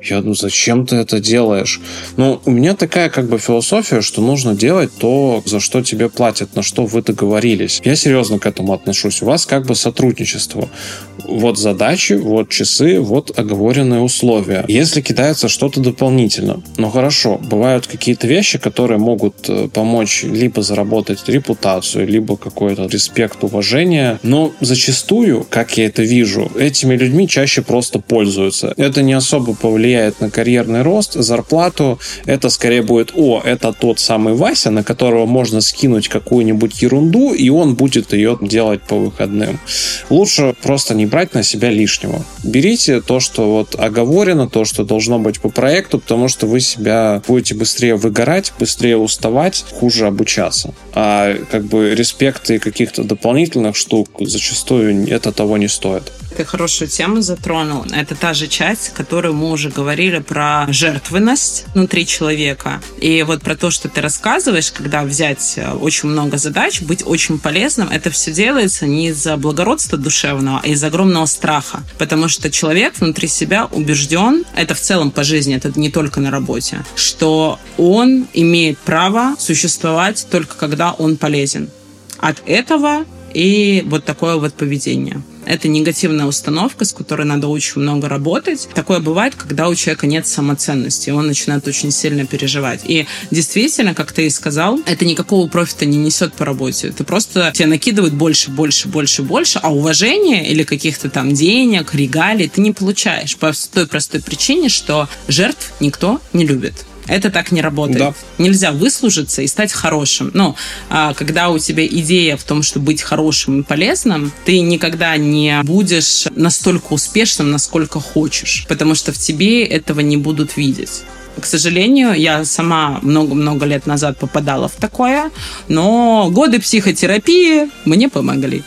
Я ну зачем ты это делаешь? Ну, у меня такая как бы философия, что нужно делать то, за что тебе платят, на что вы договорились. Я серьезно к этому отношусь. У вас как бы сотрудничество. Вот задачи, вот часы, вот оговоренные условия. Если кидается что-то дополнительно, ну хорошо, бывают какие-то вещи, которые могут э, помочь либо заработать репутацию, либо какой-то респект, уважение, но зачастую, как я это вижу, этими людьми чаще просто пользуются. Это не особо повлияет влияет на карьерный рост, зарплату. Это скорее будет, о, это тот самый Вася, на которого можно скинуть какую-нибудь ерунду, и он будет ее делать по выходным. Лучше просто не брать на себя лишнего. Берите то, что вот оговорено, то, что должно быть по проекту, потому что вы себя будете быстрее выгорать, быстрее уставать, хуже обучаться. А как бы респекты каких-то дополнительных штук зачастую это того не стоит. Ты хорошую тему затронул. Это та же часть, которую мы уже говорили про жертвенность внутри человека. И вот про то, что ты рассказываешь, когда взять э, очень много задач, быть очень полезным, это все делается не из-за благородства душевного, а из огромного страха. Потому что человек внутри себя убежден, это в целом по жизни, это не только на работе, что он имеет право существовать только когда он полезен. От этого и вот такое вот поведение. Это негативная установка, с которой надо очень много работать. Такое бывает, когда у человека нет самоценности, он начинает очень сильно переживать. И действительно, как ты и сказал, это никакого профита не несет по работе. Ты просто тебе накидывают больше, больше, больше, больше, а уважения или каких-то там денег, регалий ты не получаешь по той простой причине, что жертв никто не любит. Это так не работает. Да. Нельзя выслужиться и стать хорошим. Но а, когда у тебя идея в том, чтобы быть хорошим и полезным, ты никогда не будешь настолько успешным, насколько хочешь, потому что в тебе этого не будут видеть. К сожалению, я сама много-много лет назад попадала в такое, но годы психотерапии мне помогли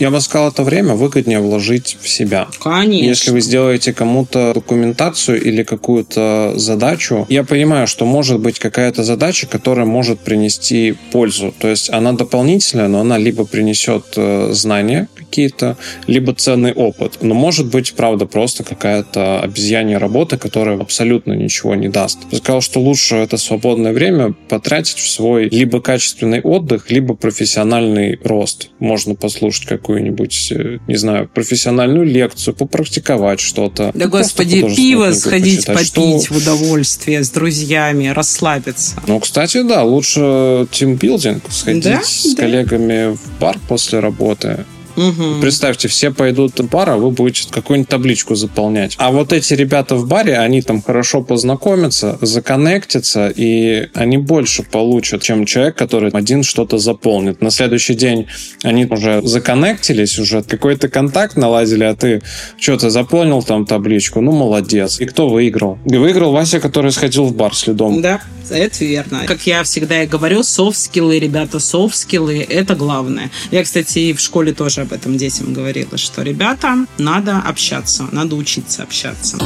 я бы сказал, это время выгоднее вложить в себя. Конечно. Если вы сделаете кому-то документацию или какую-то задачу, я понимаю, что может быть какая-то задача, которая может принести пользу. То есть она дополнительная, но она либо принесет э, знания какие-то, либо ценный опыт. Но может быть, правда, просто какая-то обезьянья работа, которая абсолютно ничего не даст. Я сказал, что лучше это свободное время потратить в свой либо качественный отдых, либо профессиональный рост. Можно послушать какую какую-нибудь, э, не знаю, профессиональную лекцию, попрактиковать что-то. Да, ну, господи, пиво сходить попить что... в удовольствие с друзьями, расслабиться. Ну, кстати, да, лучше тимбилдинг, сходить да? с да. коллегами в бар после работы. Угу. Представьте, все пойдут в бар, а вы будете какую-нибудь табличку заполнять. А вот эти ребята в баре, они там хорошо познакомятся, законнектятся, и они больше получат, чем человек, который один что-то заполнит. На следующий день они уже законнектились, уже какой-то контакт наладили, а ты что-то заполнил там табличку, ну, молодец. И кто выиграл? И выиграл Вася, который сходил в бар следом. Да, это верно. Как я всегда и говорю, софт-скиллы, ребята, софт-скиллы – это главное. Я, кстати, и в школе тоже об этом детям говорила, что, ребята, надо общаться, надо учиться общаться.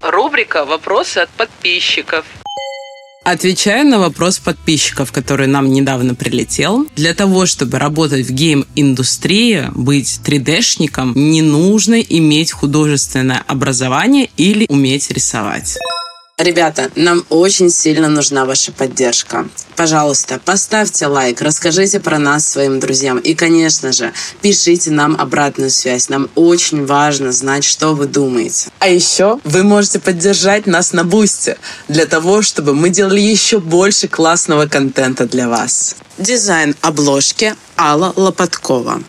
Рубрика «Вопросы от подписчиков». Отвечаю на вопрос подписчиков, который нам недавно прилетел. Для того, чтобы работать в гейм-индустрии, быть 3D-шником, не нужно иметь художественное образование или уметь рисовать. Ребята, нам очень сильно нужна ваша поддержка. Пожалуйста, поставьте лайк, расскажите про нас своим друзьям. И, конечно же, пишите нам обратную связь. Нам очень важно знать, что вы думаете. А еще вы можете поддержать нас на Бусте для того, чтобы мы делали еще больше классного контента для вас. Дизайн обложки Алла Лопаткова.